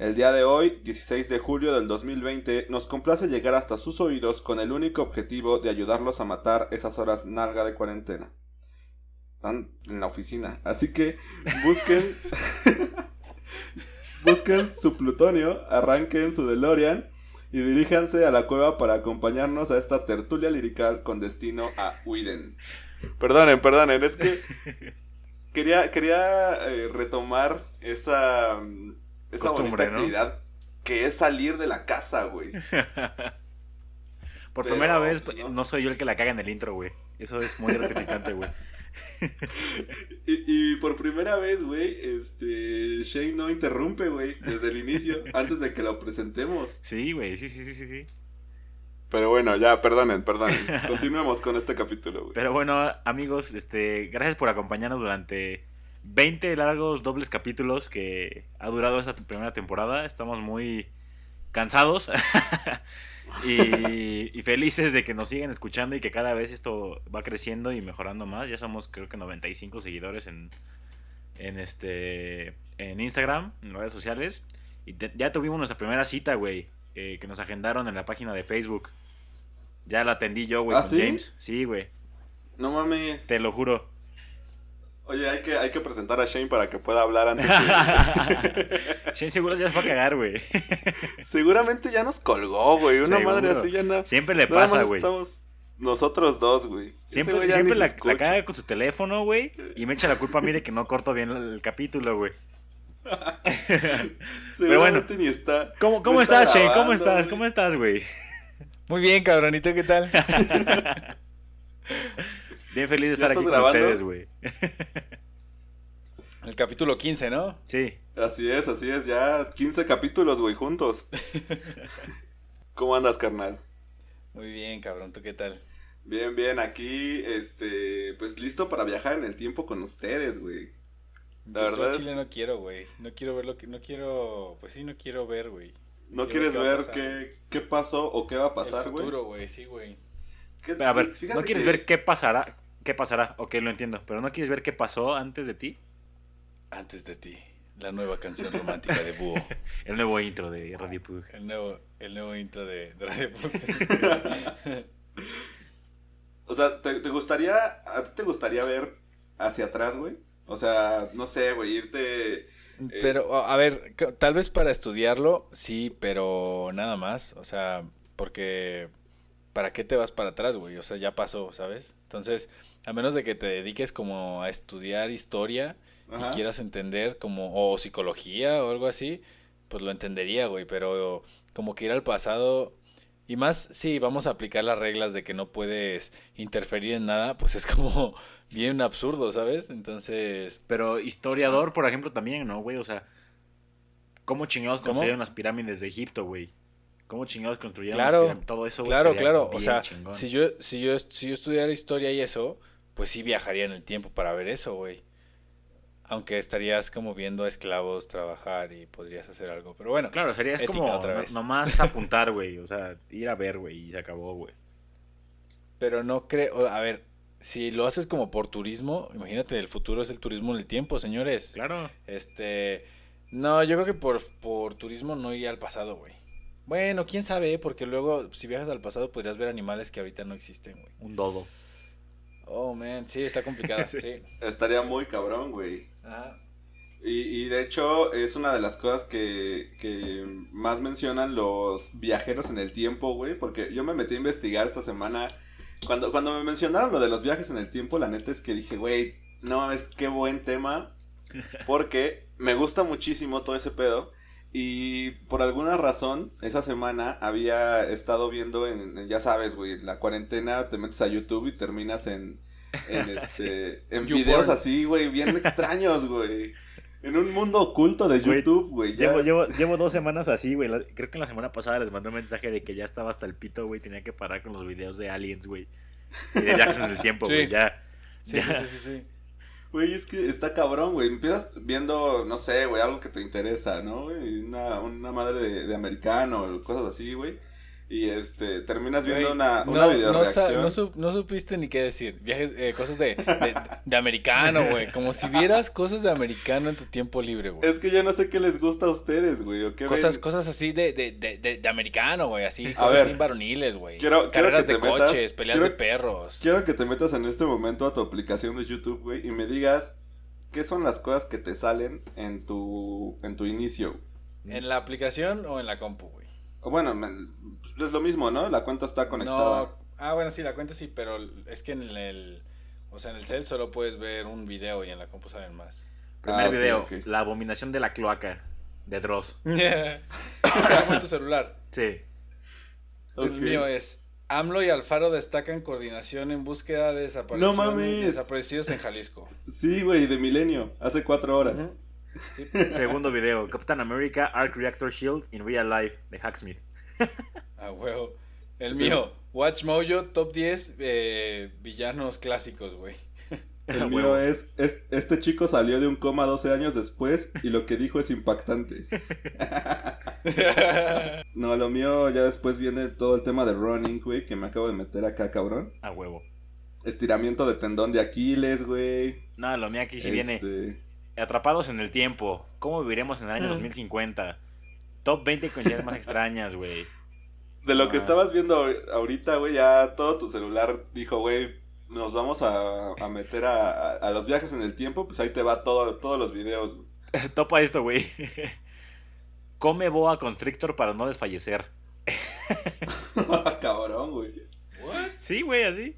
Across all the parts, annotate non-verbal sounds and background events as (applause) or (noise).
El día de hoy, 16 de julio del 2020, nos complace llegar hasta sus oídos con el único objetivo de ayudarlos a matar esas horas nalga de cuarentena. Están en la oficina, así que busquen (laughs) busquen su plutonio, arranquen su DeLorean y diríjanse a la cueva para acompañarnos a esta tertulia lirical con destino a Widen. Perdonen, perdonen, es que (laughs) quería, quería eh, retomar esa, esa bonita ¿no? actividad que es salir de la casa, güey. (laughs) Por Pero, primera vez, pues, no. no. soy yo el que la caga en el intro, güey. Eso es muy gratificante, güey. (laughs) Y, y por primera vez, güey, este, Shane no interrumpe, güey, desde el inicio, (laughs) antes de que lo presentemos. Sí, güey, sí, sí, sí, sí, sí. Pero bueno, ya, perdonen, perdonen. Continuemos con este capítulo, güey. Pero bueno, amigos, este, gracias por acompañarnos durante 20 largos dobles capítulos que ha durado esta primera temporada. Estamos muy cansados (laughs) y, y felices de que nos sigan escuchando y que cada vez esto va creciendo y mejorando más. Ya somos creo que 95 seguidores en, en este en Instagram, en redes sociales. Y te- ya tuvimos nuestra primera cita, güey, eh, que nos agendaron en la página de Facebook. Ya la atendí yo, güey, ¿Ah, con sí? James. Sí, güey. No mames. Te lo juro. Oye, hay que, hay que presentar a Shane para que pueda hablar antes. de- (laughs) Shane seguro se las va a cagar, güey. Seguramente ya nos colgó, güey. Una Seguro. madre así ya no. Siempre le nada pasa, güey. estamos nosotros dos, güey. Siempre, güey ya siempre la, se caga con su teléfono, güey. Y me echa la culpa a mí de que no corto bien el, capítulo, güey. (laughs) Seguramente ni está. ¿Cómo, cómo está estás, Shane? ¿Cómo estás? güey. ¿Cómo estás, güey? Muy bien, cabrón. ¿Y tú qué tal? (laughs) Bien feliz de ¿Ya estar aquí estás con grabando? ustedes, güey. (laughs) El capítulo 15, ¿no? Sí. Así es, así es. Ya 15 capítulos, güey, juntos. (laughs) ¿Cómo andas, carnal? Muy bien, cabrón. ¿Tú qué tal? Bien, bien, aquí, este, pues listo para viajar en el tiempo con ustedes, güey. La Yo- verdad Yo es- Chile no quiero, güey. No quiero ver lo que... No quiero... Pues sí, no quiero ver, güey. ¿No Quiero quieres ver qué, qué pasó o qué va a pasar, El güey? futuro, güey. Sí, güey. ¿Qué- Pero, a ver, fíjate ¿no quieres que- ver qué pasará? ¿Qué pasará? Ok, lo entiendo. Pero ¿no quieres ver qué pasó antes de ti? Antes de ti. La nueva canción romántica de Búho. (laughs) El nuevo intro de Radio Pug. El nuevo, el nuevo intro de, de Radio Pux. (laughs) O sea, ¿te, te gustaría, a ti te gustaría ver hacia atrás, güey? O sea, no sé, güey, irte... Pero, a ver, tal vez para estudiarlo, sí, pero nada más. O sea, porque ¿para qué te vas para atrás, güey? O sea, ya pasó, ¿sabes? Entonces, a menos de que te dediques como a estudiar historia Ajá. y quieras entender como, o psicología o algo así, pues lo entendería, güey, pero como que ir al pasado, y más si vamos a aplicar las reglas de que no puedes interferir en nada, pues es como (laughs) bien absurdo, ¿sabes? Entonces, Pero historiador, por ejemplo, también, ¿no, güey? O sea, ¿cómo chingados ¿Cómo? construyeron las pirámides de Egipto, güey? ¿Cómo chingados construyeron Claro, las pirámides? Todo eso, güey, claro, claro, o sea, chingón. si yo, si yo, si yo estudiara historia y eso, pues sí viajaría en el tiempo para ver eso, güey. Aunque estarías como viendo a esclavos trabajar y podrías hacer algo, pero bueno. Claro, sería es Ética como otra vez. nomás (laughs) apuntar, güey. O sea, ir a ver, güey, y se acabó, güey. Pero no creo, a ver, si lo haces como por turismo, imagínate, el futuro es el turismo en el tiempo, señores. Claro. Este, no, yo creo que por, por turismo no iría al pasado, güey. Bueno, quién sabe, porque luego si viajas al pasado podrías ver animales que ahorita no existen, güey. Un dodo. Oh, man, sí, está complicada, (laughs) Sí. sí. Estaría muy cabrón, güey. Ajá. Y, y de hecho es una de las cosas que, que más mencionan los viajeros en el tiempo, güey, porque yo me metí a investigar esta semana. Cuando, cuando me mencionaron lo de los viajes en el tiempo, la neta es que dije, güey, no mames, qué buen tema, porque me gusta muchísimo todo ese pedo. Y por alguna razón, esa semana había estado viendo en, en- ya sabes, güey, la cuarentena, te metes a YouTube y terminas en, en, (laughs) este, en videos así, güey, bien extraños, güey. En un mundo oculto de YouTube, güey. Llevo, llevo, llevo dos semanas así, güey. Creo que la semana pasada les mandé un mensaje de que ya estaba hasta el pito, güey. Tenía que parar con los videos de aliens, güey. Y de viajes en el tiempo, Sí. güey. Ya. Sí, ya. sí, sí, sí, sí. Güey, es que está cabrón, güey. Empiezas viendo, no sé, güey, algo que te interesa, ¿no? Una, una madre de, de americano, cosas así, güey. Y este, terminas viendo una, no, una no, videoreacción. sa- no, su- no supiste ni qué decir. Viajes, eh, cosas de, de, de americano, güey. Como si vieras cosas de americano en tu tiempo libre, güey. Es que yo no sé qué les gusta a ustedes, güey, o qué Cosas, ven. cosas así de, de, de, de, de americano, güey. Así, A cosas ver, bien varoniles, güey. quiero- quiero Carreras que de te metas- coches, peleas quiero- de perros. Quiero que te metas en este momento a tu aplicación de YouTube, güey, y me digas qué son las cosas que te salen en tu, en tu inicio. ¿En la aplicación o en la compu, güey? Bueno, pues, es lo mismo, ¿no? La cuenta está conectada. No. Ah, bueno, sí, la cuenta sí, pero es que en el. O sea, en el cel solo puedes ver un video y en la compu salen más. Primer Ah, video. La abominación de la cloaca. De Dross. (laughs) En tu celular. Sí. El mío es AMLO y Alfaro destacan coordinación en búsqueda de desaparecidos, No mames. desaparecidos en Jalisco. Sí, güey, de Milenio, hace cuatro horas. Sí. Segundo video. Captain America Arc Reactor Shield in Real Life. De Hacksmith. A huevo. El Sí. mío, Watch Mojo, top 10 eh, villanos clásicos, güey. El (laughs) Ah, mío es, es, este chico salió de un coma 12 años después y lo que dijo es impactante. (laughs) No, lo mío ya después viene todo el tema de running, güey, que me acabo de meter acá, cabrón. A huevo. Estiramiento de tendón de Aquiles, güey. No, lo mío aquí sí viene. Atrapados en el tiempo. ¿Cómo viviremos en el año Mm. 2050? Top 20 coincidencias más extrañas, güey. De lo que estabas viendo ahor- ahorita, güey, ya todo tu celular dijo, güey, nos vamos a, a meter a, a- a los viajes en el tiempo, pues ahí te va todo, todos los videos, güey. (laughs) Topa esto, güey. (laughs) Come boa constrictor para no desfallecer. (laughs) cabrón, güey. ¿What? Sí, güey, así.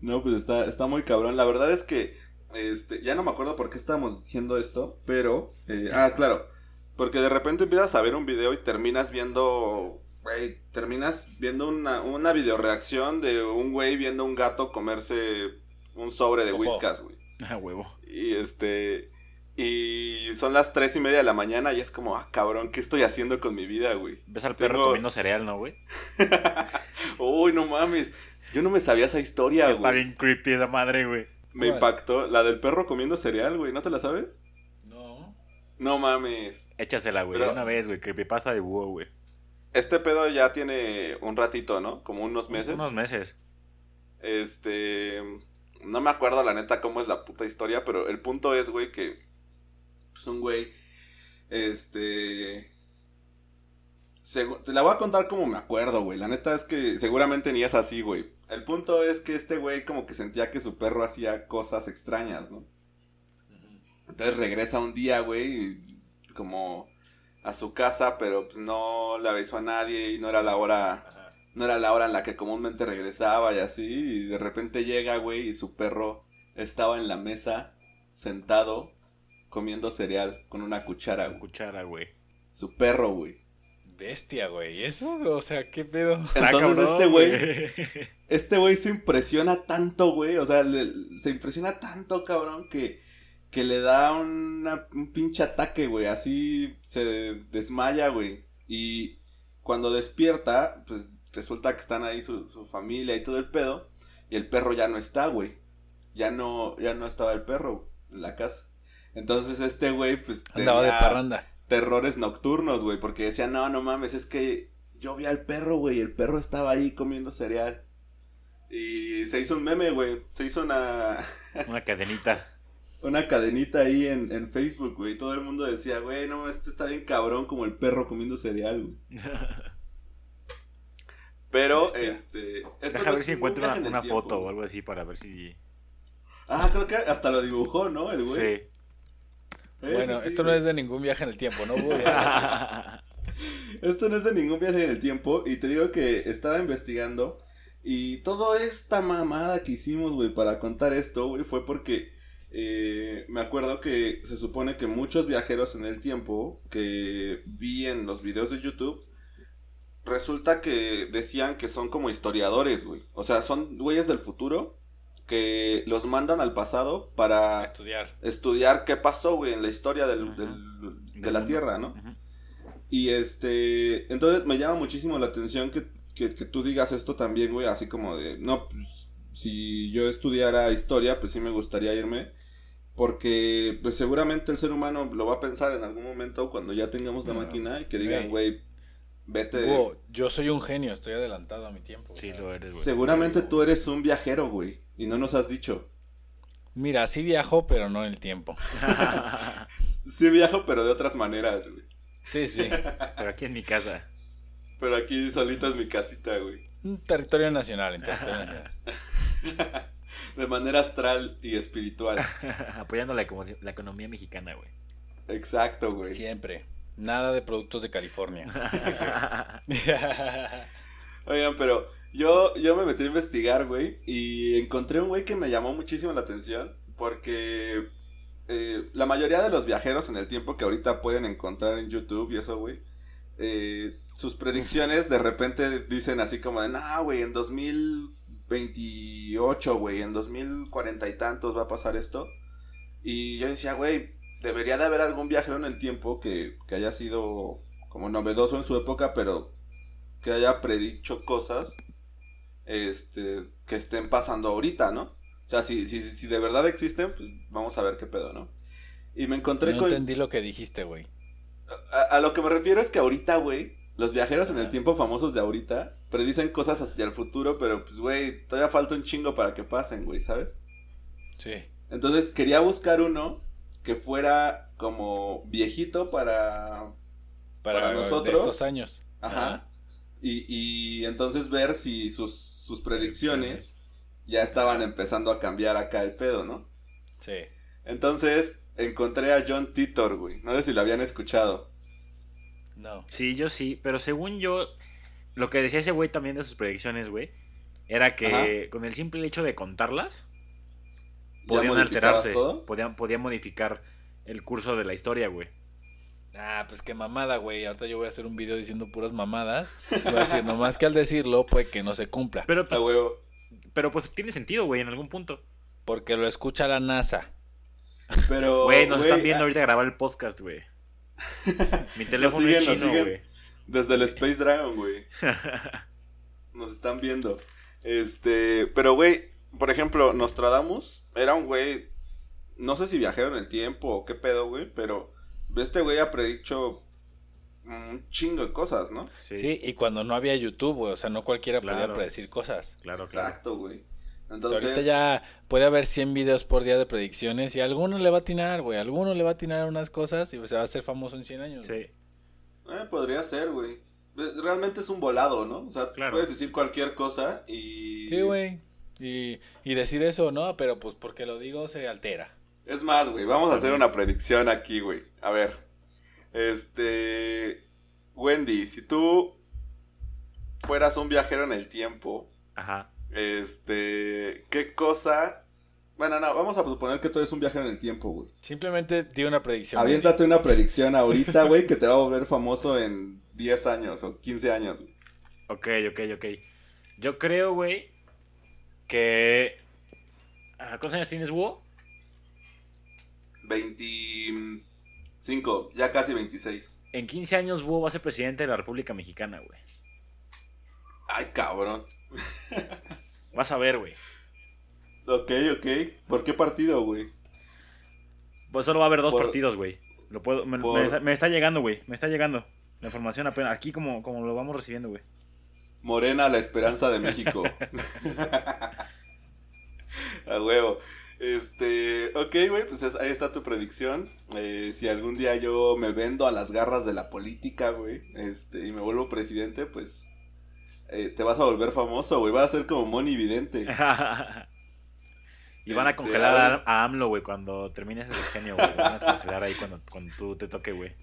No, pues está, está muy cabrón. La verdad es que, este, ya no me acuerdo por qué estábamos diciendo esto, pero, eh, ah, claro, porque de repente empiezas a ver un video y terminas viendo, güey, terminas viendo una, una videoreacción de un güey viendo un gato comerse un sobre de Popó. whiskas, güey. (laughs) A huevo. Y este, y son las tres y media de la mañana y es como, ah, cabrón, ¿qué estoy haciendo con mi vida, güey? Ves al perro Tengo- comiendo cereal, ¿no, güey? (laughs) Uy, no mames. Yo no me sabía esa historia, Está güey. bien creepy esa madre, güey. Me ¿Cuál? impactó. La del perro comiendo cereal, güey. ¿No te la sabes? No. No mames. Échasela, güey. Pero- de Una vez, güey. Creepypasta de búho, güey. Este pedo ya tiene un ratito, ¿no? Como unos meses. Unos meses. Este. No me acuerdo la neta cómo es la puta historia, pero el punto es, güey, que. Pues un güey. Este. Te la voy a contar como me acuerdo, güey. La neta es que seguramente ni es así, güey. El punto es que este güey como que sentía que su perro hacía cosas extrañas, ¿no? Entonces regresa un día, güey, y como a su casa, pero pues no le avisó a nadie y no era la hora Ajá. no era la hora en la que comúnmente regresaba y así, y de repente llega, güey, y su perro estaba en la mesa, sentado, comiendo cereal con una cuchara, güey. cuchara, güey. Su perro, güey. Bestia, güey. ¿Y eso? O sea, ¿qué pedo? Entonces cabrón, este güey, este güey se impresiona tanto, güey, o sea, le- se impresiona tanto, cabrón, que, que le da una- un pinche ataque, güey, así se desmaya, güey. Y cuando despierta, pues resulta que están ahí su, su familia y todo el pedo, y el perro ya no está, güey. Ya no, ya no estaba el perro en la casa. Entonces este güey, pues... Andaba de parranda. Terrores nocturnos, güey, porque decía, no, no mames, es que yo vi al perro, güey, el perro estaba ahí comiendo cereal. Y se hizo un meme, güey, se hizo una, (laughs) Una cadenita. una cadenita ahí en, en Facebook, güey, todo el mundo decía, güey, no, este está bien cabrón como el perro comiendo cereal, güey. Pero, este... esto Deja no ver si encuentro una, en foto o algo así para ver si. Ah, creo que hasta lo dibujó, ¿no? El güey. Sí. Bueno, sí, esto no es de ningún viaje en el tiempo, ¿no? (laughs) Esto no es de ningún viaje en el tiempo. Y te digo que estaba investigando. Y toda esta mamada que hicimos, güey, para contar esto, güey, fue porque eh, me acuerdo que se supone que muchos viajeros en el tiempo que vi en los videos de YouTube, resulta que decían que son como historiadores, güey. O sea, son güeyes del futuro que los mandan al pasado para estudiar. estudiar qué pasó, güey, en la historia del- Ajá. del- de Del la mundo. Tierra, ¿no? Y este, entonces me llama muchísimo la atención que, que, que tú digas esto también, güey, así como de, no, pues, si yo estudiara historia, pues sí me gustaría irme, porque pues seguramente el ser humano lo va a pensar en algún momento cuando ya tengamos la No. máquina y que digan, Güey. vete. Búho, yo soy un genio, estoy adelantado a mi tiempo. Sí, lo eres, güey. Seguramente tú eres un viajero, güey, y no nos has dicho. Mira, sí viajo, pero no en el tiempo. (laughs) Sí viajo, pero de otras maneras, güey. Sí, sí. (laughs) Pero aquí en mi casa. Pero aquí solito es mi casita, güey. Un territorio nacional, en territorio nacional. (laughs) De manera astral y espiritual. Apoyando la, econo- la economía mexicana, güey. Exacto, güey. Siempre. Nada de productos de California. Oigan, pero yo, yo me metí a investigar, güey, y encontré un güey que me llamó muchísimo la atención, porque eh, la mayoría de los viajeros en el tiempo que ahorita pueden encontrar en YouTube y eso, güey, eh, sus predicciones de repente dicen así como de, no, güey, en 2028, güey, en 2040 y tantos va a pasar esto. Y yo decía, güey, debería de haber algún viajero en el tiempo que, que haya sido como novedoso en su época, pero que haya predicho cosas este, que estén pasando ahorita, ¿no? O sea, si, si, si de verdad existen, pues vamos a ver qué pedo, ¿no? Y me encontré No con... entendí lo que dijiste, güey. A, a lo que me refiero es que ahorita, güey, los viajeros en el tiempo famosos de ahorita predicen cosas hacia el futuro, pero pues, güey, todavía falta un chingo para que pasen, güey, ¿sabes? Sí. Entonces quería buscar uno que fuera como viejito para... Para, Para de nosotros. estos años. Ajá. Y, y entonces ver si sus, sus predicciones ya estaban empezando a cambiar acá el pedo, ¿no? Sí. Entonces encontré a John Titor, güey. No sé si lo habían escuchado. No. Sí, yo sí, pero según yo, lo que decía ese güey también de sus predicciones, güey, era que con el simple hecho de contarlas, ¿Ya podían alterarse, todo? podían, podían modificar el curso de la historia, güey. Ah, pues qué mamada, güey. Ahorita yo voy a hacer un video diciendo puras mamadas. Y Voy a decir, nomás que al decirlo, puede que no se cumpla. Pero, A huevo. pero pues tiene sentido, güey, en algún punto. Porque lo escucha la NASA. Pero. Güey, nos güey, están viendo ah, ahorita grabar el podcast, güey. (laughs) Mi teléfono siguen, es chino, güey. Desde el Space Dragon, güey. (laughs) Nos están viendo. Este. Pero, güey, por ejemplo, Nostradamus era un güey. No sé si viajero en el tiempo o qué pedo, güey. Pero este güey ha predicho un chingo de cosas, ¿no? sí, Sí, y cuando no había YouTube, güey. O sea, no cualquiera Claro. podía predecir cosas. claro, claro. Exacto, güey. O sea, Entonces. ahorita ya puede haber 100 videos por día de predicciones y alguno le va a atinar, güey. Alguno le va a atinar a unas cosas y se va a hacer famoso en 100 años. Sí. Eh, podría ser, güey. Realmente es un volado, ¿no? O sea, Claro. puedes decir cualquier cosa y... Sí, güey. Y, y decir eso, no, pero pues porque lo digo se altera. Es más, güey, vamos a hacer una predicción aquí, güey. A ver. Este... Wendy, si tú fueras un viajero en el tiempo, Ajá. este... ¿Qué cosa... Bueno, no, vamos a suponer que tú eres un viajero en el tiempo, güey. Simplemente di una predicción. Aviéntate una predicción ahorita, güey, que te va a volver famoso en 10 años o 15 años, güey. Ok, ok, ok. Yo creo, güey, que... ah, ¿Cuántos años tienes, Búho? 25, ya casi 26. En 15 años, Búho va a ser presidente de la República Mexicana, güey. Ay, cabrón. Vas a ver, güey. Ok, ok. ¿Por qué partido, güey? Pues solo va a haber dos Por- partidos, güey. Lo puedo, me, por- me está- me está llegando, güey. Me está llegando. La información apenas. Aquí como, como lo vamos recibiendo, güey. Morena, la esperanza de México. (laughs) (laughs) A huevo. Este, ok, güey, pues es- ahí está tu predicción. Eh, si algún día yo me vendo a las garras de la política, güey, este, y me vuelvo presidente, pues eh, te vas a volver famoso, güey. Vas a ser como Moni Vidente. (laughs) y van a Este, congelar a, a AMLO, güey, cuando termines el sexenio, güey. Van a congelar ahí cuando, cuando tú te toque, güey.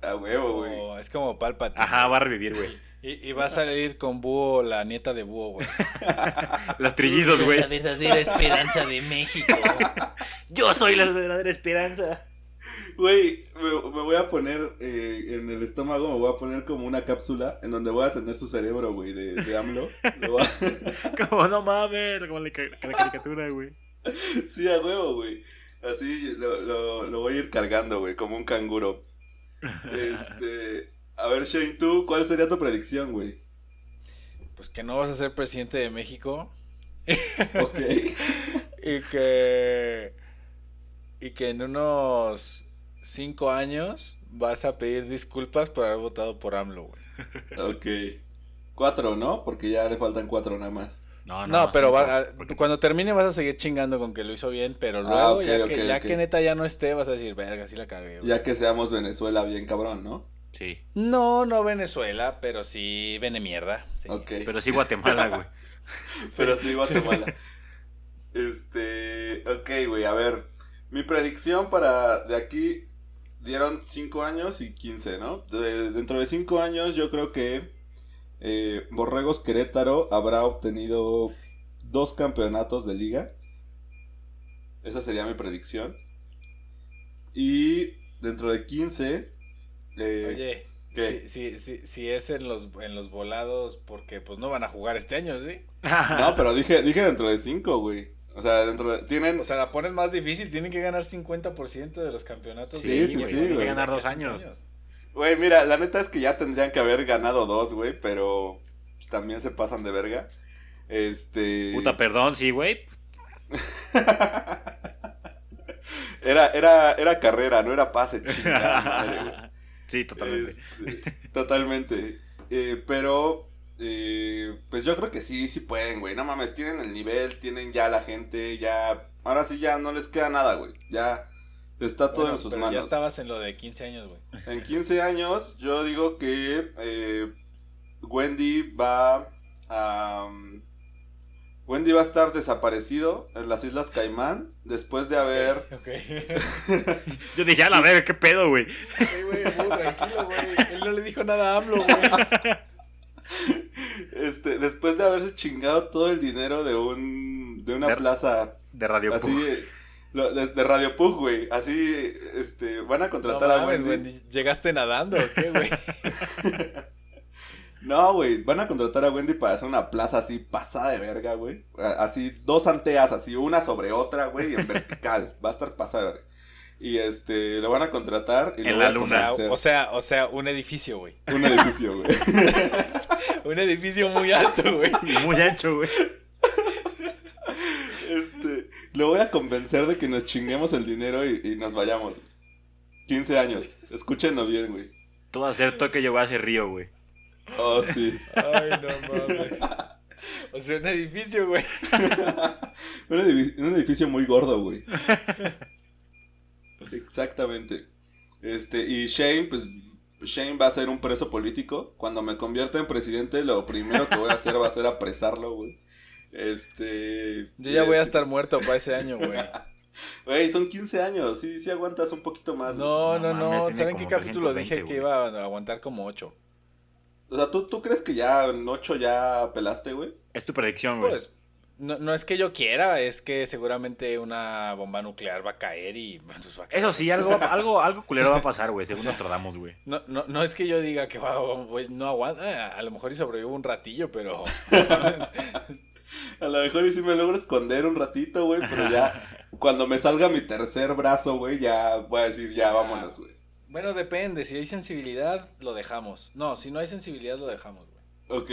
A huevo, güey. Como- es como Palpatine. Ajá, va a revivir, güey. Y, y va a salir con Búho, la nieta de Búho, güey. (laughs) Los trillizos, güey. verdadera esperanza de México. Yo soy la verdadera esperanza. Güey, me, me voy a poner eh, en el estómago, me voy a poner como una cápsula en donde voy a tener su cerebro, güey, de, de AMLO. A- (laughs) Como no mames, como la, la caricatura, güey. Sí, a huevo, güey. Así lo, lo, lo voy a ir cargando, güey, como un canguro. Este. A ver, Shane, tú, ¿cuál sería tu predicción, güey? Pues que no vas a ser presidente de México. Ok. (laughs) Y que. Y que en unos cinco años vas a pedir disculpas por haber votado por AMLO, güey. Ok. Cuatro, ¿no? Porque ya le faltan cuatro nada más. No, No, pero va- a- porque- cuando termine vas a seguir chingando con que lo hizo bien, pero Ah, luego, ya, que neta ya no esté, vas a decir, verga, sí la cagué. güey". Ya que seamos Venezuela bien cabrón, ¿no? Sí, No, no Venezuela, pero sí Vene mierda. sí. Ok. pero sí Guatemala, güey. (laughs) Pero sí, Guatemala. Este. Ok, güey, a ver. Mi predicción para de aquí dieron 5 años y 15, ¿no? De- dentro de 5 años, yo creo que eh, Borregos Querétaro habrá obtenido dos campeonatos de liga. Esa sería mi predicción. Y dentro de 15. Eh, Oye, ¿qué? si, si, si, si es en los, en los volados, porque pues no van a jugar este año, ¿sí? (laughs) No, pero dije, dije dentro de 5, güey. O sea, dentro de. Tienen. O sea, la pones más difícil, tienen que ganar 50% de los campeonatos. Sí, de sí, liga, sí, güey, güey. de ganar dos cinco años. Güey, mira, la neta es que ya tendrían que haber ganado dos, güey, pero pues, también se pasan de verga. Este. Puta, perdón, sí, güey. (laughs) era, era, era carrera, no era pase, chingada madre, güey. (laughs) Sí, totalmente. Este, totalmente. Eh, pero, eh, pues yo creo que sí, sí pueden, güey. No mames, tienen el nivel, tienen ya la gente, ya. Ahora sí ya no les queda nada, güey. Ya está todo Bueno, en sus pero manos. Ya estabas en lo de 15 años, güey. En 15 años, yo digo que eh, Wendy va a. um, Wendy va a estar desaparecido en las Islas Caimán después de haber. Ok. (laughs) Yo dije, a la verga, qué pedo, güey. Ok, güey, muy tranquilo, güey. Él no le dijo nada a AMLO, güey. (laughs) Este, después de haberse chingado todo el dinero de un. de una De- plaza. De Radio Así. Pug. lo- de, de Radio Pug, güey. Así, este, van a No contratar a mames, Wendy. güey, ¿Llegaste nadando o qué, güey? (laughs) No, güey, van a contratar a Wendy para hacer una plaza así pasada de verga, güey. Así, dos anteas, así, una sobre otra, güey, en vertical. (laughs) Va a estar pasada de verga. Y este, lo van a contratar y En lo la voy a O sea, o sea, o sea, un edificio, güey. Un edificio, güey. (laughs) Un edificio muy alto, güey. Muy ancho, güey. Este, lo voy a convencer de que nos chinguemos el dinero y, y nos vayamos. güey. 15 años. Escúchenlo bien, güey. A hacer toque, yo voy a hacer río, güey. Oh, sí. Ay, no mames. O sea, un edificio, güey. (laughs) un, edifi- un edificio muy gordo, güey. Exactamente. Este, y Shane, pues Shane va a ser un preso político. Cuando me convierta en presidente, lo primero que voy a hacer va a ser apresarlo, güey. Este. Yo ya voy a este, estar muerto para ese año, güey. (laughs) Güey, son 15 años, sí, sí aguantas un poquito más. No, No no, ¿Saben qué capítulo 320, dije que iba a aguantar como 8? O sea, ¿tú, ¿tú crees que ya en 8 ya pelaste, güey? Es tu predicción, güey. Pues, no, no es que yo quiera, es que seguramente una bomba nuclear va a caer y... (laughs) pues, va a caer. Eso sí, algo, algo, algo culero va a pasar, güey, según (laughs) nos tratamos, güey. No, no, no es que yo diga que va, güey, no aguanta, a lo mejor y sobrevivo un ratillo, pero... (laughs) A lo mejor y sí me logro esconder un ratito, güey, pero ya cuando me salga mi tercer brazo, güey, ya voy a decir, ya vámonos, güey. Bueno, depende, si hay sensibilidad, lo dejamos. No, si no hay sensibilidad, lo dejamos, güey. Ok.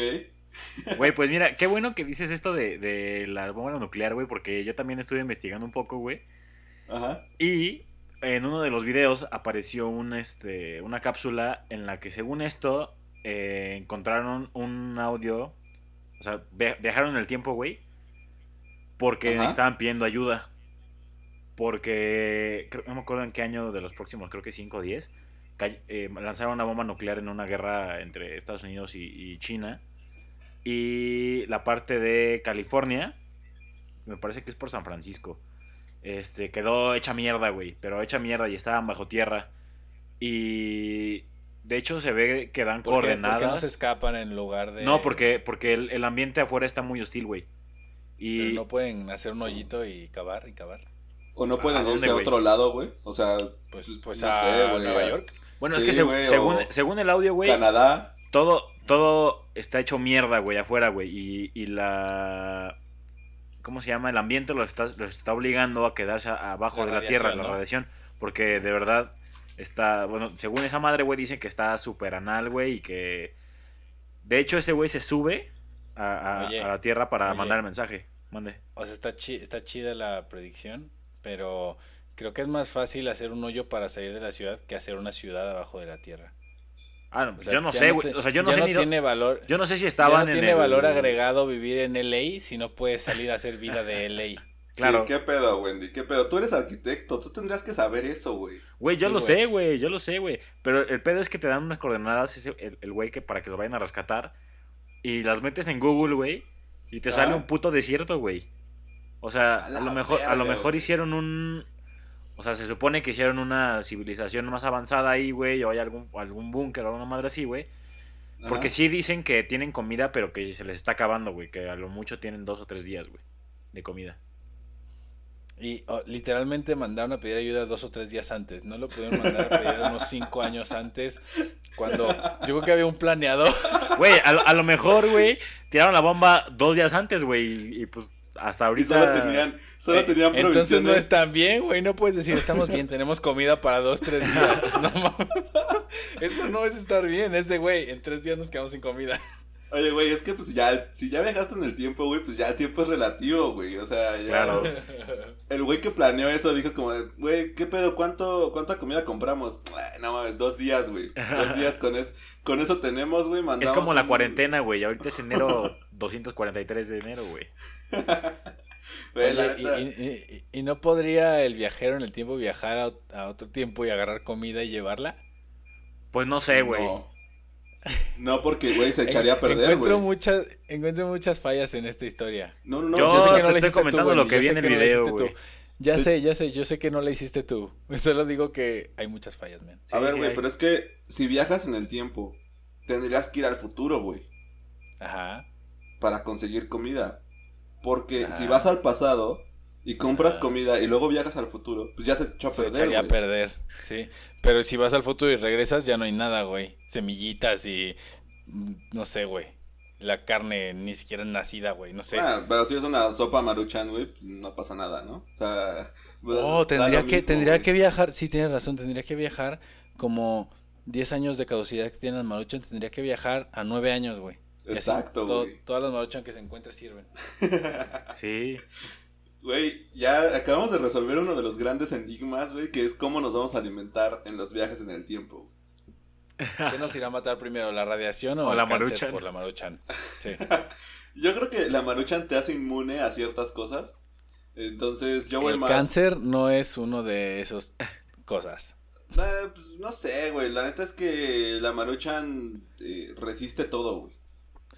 (laughs) Güey, pues mira, qué bueno que dices esto de, de la bomba nuclear, güey, porque yo también estuve investigando un poco, güey. Ajá. Y en uno de los videos apareció un, este, una cápsula en la que, según esto, eh, encontraron un audio. O sea, via- viajaron en el tiempo, güey. Porque Ajá. estaban pidiendo ayuda. Porque, no me acuerdo en qué año de los próximos, creo que 5 o 10, cay- eh, lanzaron una bomba nuclear en una guerra entre Estados Unidos y, y China. Y la parte de California, me parece que es por San Francisco, este, quedó hecha mierda, güey. Pero hecha mierda y estaban bajo tierra. Y de hecho se ve que dan ¿Por qué, por coordenadas. qué no se escapan en lugar de...? No, porque, porque el, el ambiente afuera está muy hostil, güey. Y Pero no pueden hacer un hoyito y cavar y cavar. ¿O no ¿A pueden dónde, irse a otro lado, güey? O sea, Pues, Pues, pues no a sé, Nueva a- York. Bueno, es que según, o- según el audio, güey, Canadá. todo, todo está hecho mierda, güey, afuera, güey. Y, y la... ¿Cómo se llama? El ambiente los está, los está obligando a quedarse abajo La de la tierra, radiación, la ¿no? radiación. Porque de verdad está... Bueno, según esa madre, güey, dice que está súper anal, güey, y que... De hecho, este güey se sube a, a- Oye, a la tierra para oye. mandar el mensaje. Mande. O sea, está, chi- está chida la predicción, pero creo que es más fácil hacer un hoyo para salir de la ciudad que hacer una ciudad abajo de la tierra. Ah, no, O pues sea, yo no sé, güey. te- O sea, yo no ya sé no ni... tiene valor. Yo no sé si ya estaban no en tiene el- valor agregado vivir en LA si no puedes salir a hacer vida de LA. (laughs) Claro. Sí, ¿qué pedo, Wendy? ¿Qué pedo? Tú eres arquitecto, tú tendrías que saber eso, güey. Güey, yo Sí, lo sé, güey, yo lo sé, güey. Pero el pedo es que te dan unas coordenadas ese- el el güey que para que lo vayan a rescatar. Y las metes en Google, güey. Y te Ah. sale un puto desierto, güey. O sea, A lo mejor, a lo mejor hicieron un. O sea, se supone que hicieron una civilización más avanzada ahí, güey. O hay algún, algún búnker o alguna madre así, güey. Porque Ajá. sí dicen que tienen comida, pero que se les está acabando, güey. Que a lo mucho tienen dos o tres días, güey. De comida. Y oh, literalmente mandaron a pedir ayuda dos o tres días antes. No lo pudieron mandar a pedir unos cinco años antes. Cuando yo creo que había un planeador. Güey, a, lo- a lo mejor, güey, tiraron la bomba dos días antes, güey. Y, y, pues hasta Y ahorita. solo tenían, solo Eh, tenían Entonces no provisiones. están bien, güey. No puedes decir, estamos bien, (laughs) tenemos comida para dos, tres días. (laughs) No mames. Eso no es estar bien. Es de, güey, en tres días nos quedamos sin comida. Oye, güey, es que pues ya, si ya viajaste en el tiempo, güey, pues ya el tiempo es relativo, güey. O sea, ya. Claro. (laughs) El güey que planeó eso dijo como, güey, ¿qué pedo? ¿Cuánto, ¿Cuánta comida compramos? No mames, dos días, güey. Dos días con, es, con eso tenemos, güey, Es mandamos. como la un- cuarentena, güey. Ahorita es enero 243 de enero, güey. (laughs) Oye, y, y- y- y no podría el viajero en el tiempo viajar a, ot- a otro tiempo y agarrar comida y llevarla? Pues no sé, güey. No. No, porque, güey, se (laughs) echaría a perder, encuentro güey. muchas encuentro muchas fallas en esta historia. No, no, no. Yo yo sé que no te le estoy hiciste tú, comentando lo que yo vi sé en el video, güey. Ya Sí. sé, ya sé, yo sé que no la hiciste tú. (laughs) Solo digo que hay muchas fallas, man. A ver, sí güey, hay. pero es que si viajas en el tiempo, tendrías que ir al futuro, güey, Ajá. Para conseguir comida. Porque si vas al pasado y compras comida y luego viajas al futuro, pues ya se echó a Se perder, echaría a perder, sí. Pero si vas al futuro y regresas, ya no hay nada, güey. Semillitas y. mm, No sé, güey. La carne ni siquiera nacida, güey. No sé. Ah, pero si es una sopa maruchan, güey, no pasa nada, ¿no? O sea... Oh, tendría que, tendría güey. que viajar, sí tienes razón, tendría que viajar como 10 años de caducidad que tienen las maruchan, tendría que viajar a 9 años, güey. Exacto, to- güey. Todas las maruchan que se encuentren sirven. (laughs) Sí. Güey, ya acabamos de resolver uno de los grandes enigmas, güey, que es cómo nos vamos a alimentar en los viajes en el tiempo. ¿Qué nos irá a matar primero, la radiación o, O el la maruchan. por la maruchan? Sí. (laughs) Yo creo que la maruchan te hace inmune a ciertas cosas. Entonces, yo voy el más... cáncer no es uno de esas cosas. Eh, pues, no sé, güey. La neta es que la maruchan eh, resiste todo, güey.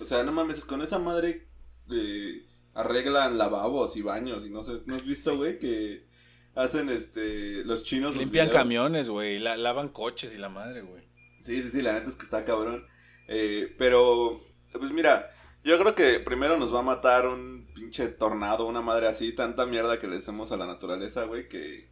O sea, no mames, con esa madre eh, arreglan lavabos y baños y no sé, ¿no has visto, güey? Que hacen este los chinos Limpian camiones, güey, la- lavan coches y la madre, güey. Sí, sí, sí, la neta es que está cabrón. Eh, pero, pues mira, yo creo que primero nos va a matar un pinche tornado, una madre así, tanta mierda que le hacemos a la naturaleza, güey, que...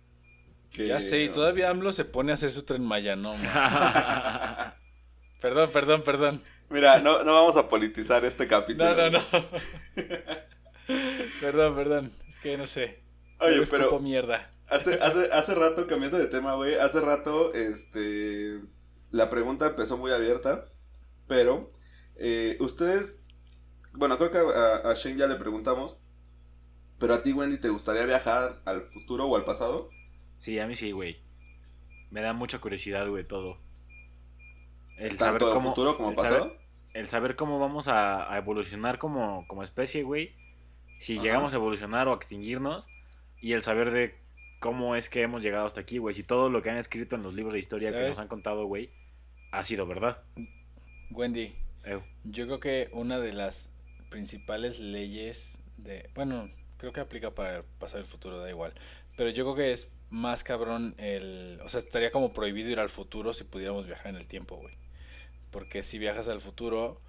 que- Ya sé, y todavía AMLO se pone a hacer su tren Maya, no. (laughs) Perdón, perdón, perdón. Mira, no, no vamos a politizar este capítulo. No, no, no. (laughs) perdón, perdón. Es que no sé. Oye, pero mierda. hace, hace, hace rato, cambiando de tema, güey, hace rato, este, la pregunta empezó muy abierta, pero, eh, ustedes, bueno, creo que a, a Shane ya le preguntamos, pero a ti, Wendy, ¿te gustaría viajar al futuro o al pasado? Sí, a mí sí, güey. Me da mucha curiosidad, güey, todo. El Tanto al futuro como el pasado. saber- el saber cómo vamos a, a evolucionar como, como especie, güey. Si Ajá. llegamos a evolucionar o a extinguirnos. Y el saber de cómo es que hemos llegado hasta aquí, güey. Si todo lo que han escrito en los libros de historia que nos han contado, güey, ha sido verdad. Wendy, Ew. yo creo que una de las principales leyes de... Bueno, creo que aplica para el pasado y el futuro, da igual. Pero yo creo que es más cabrón el... O sea, estaría como prohibido ir al futuro si pudiéramos viajar en el tiempo, güey. Porque si viajas al futuro,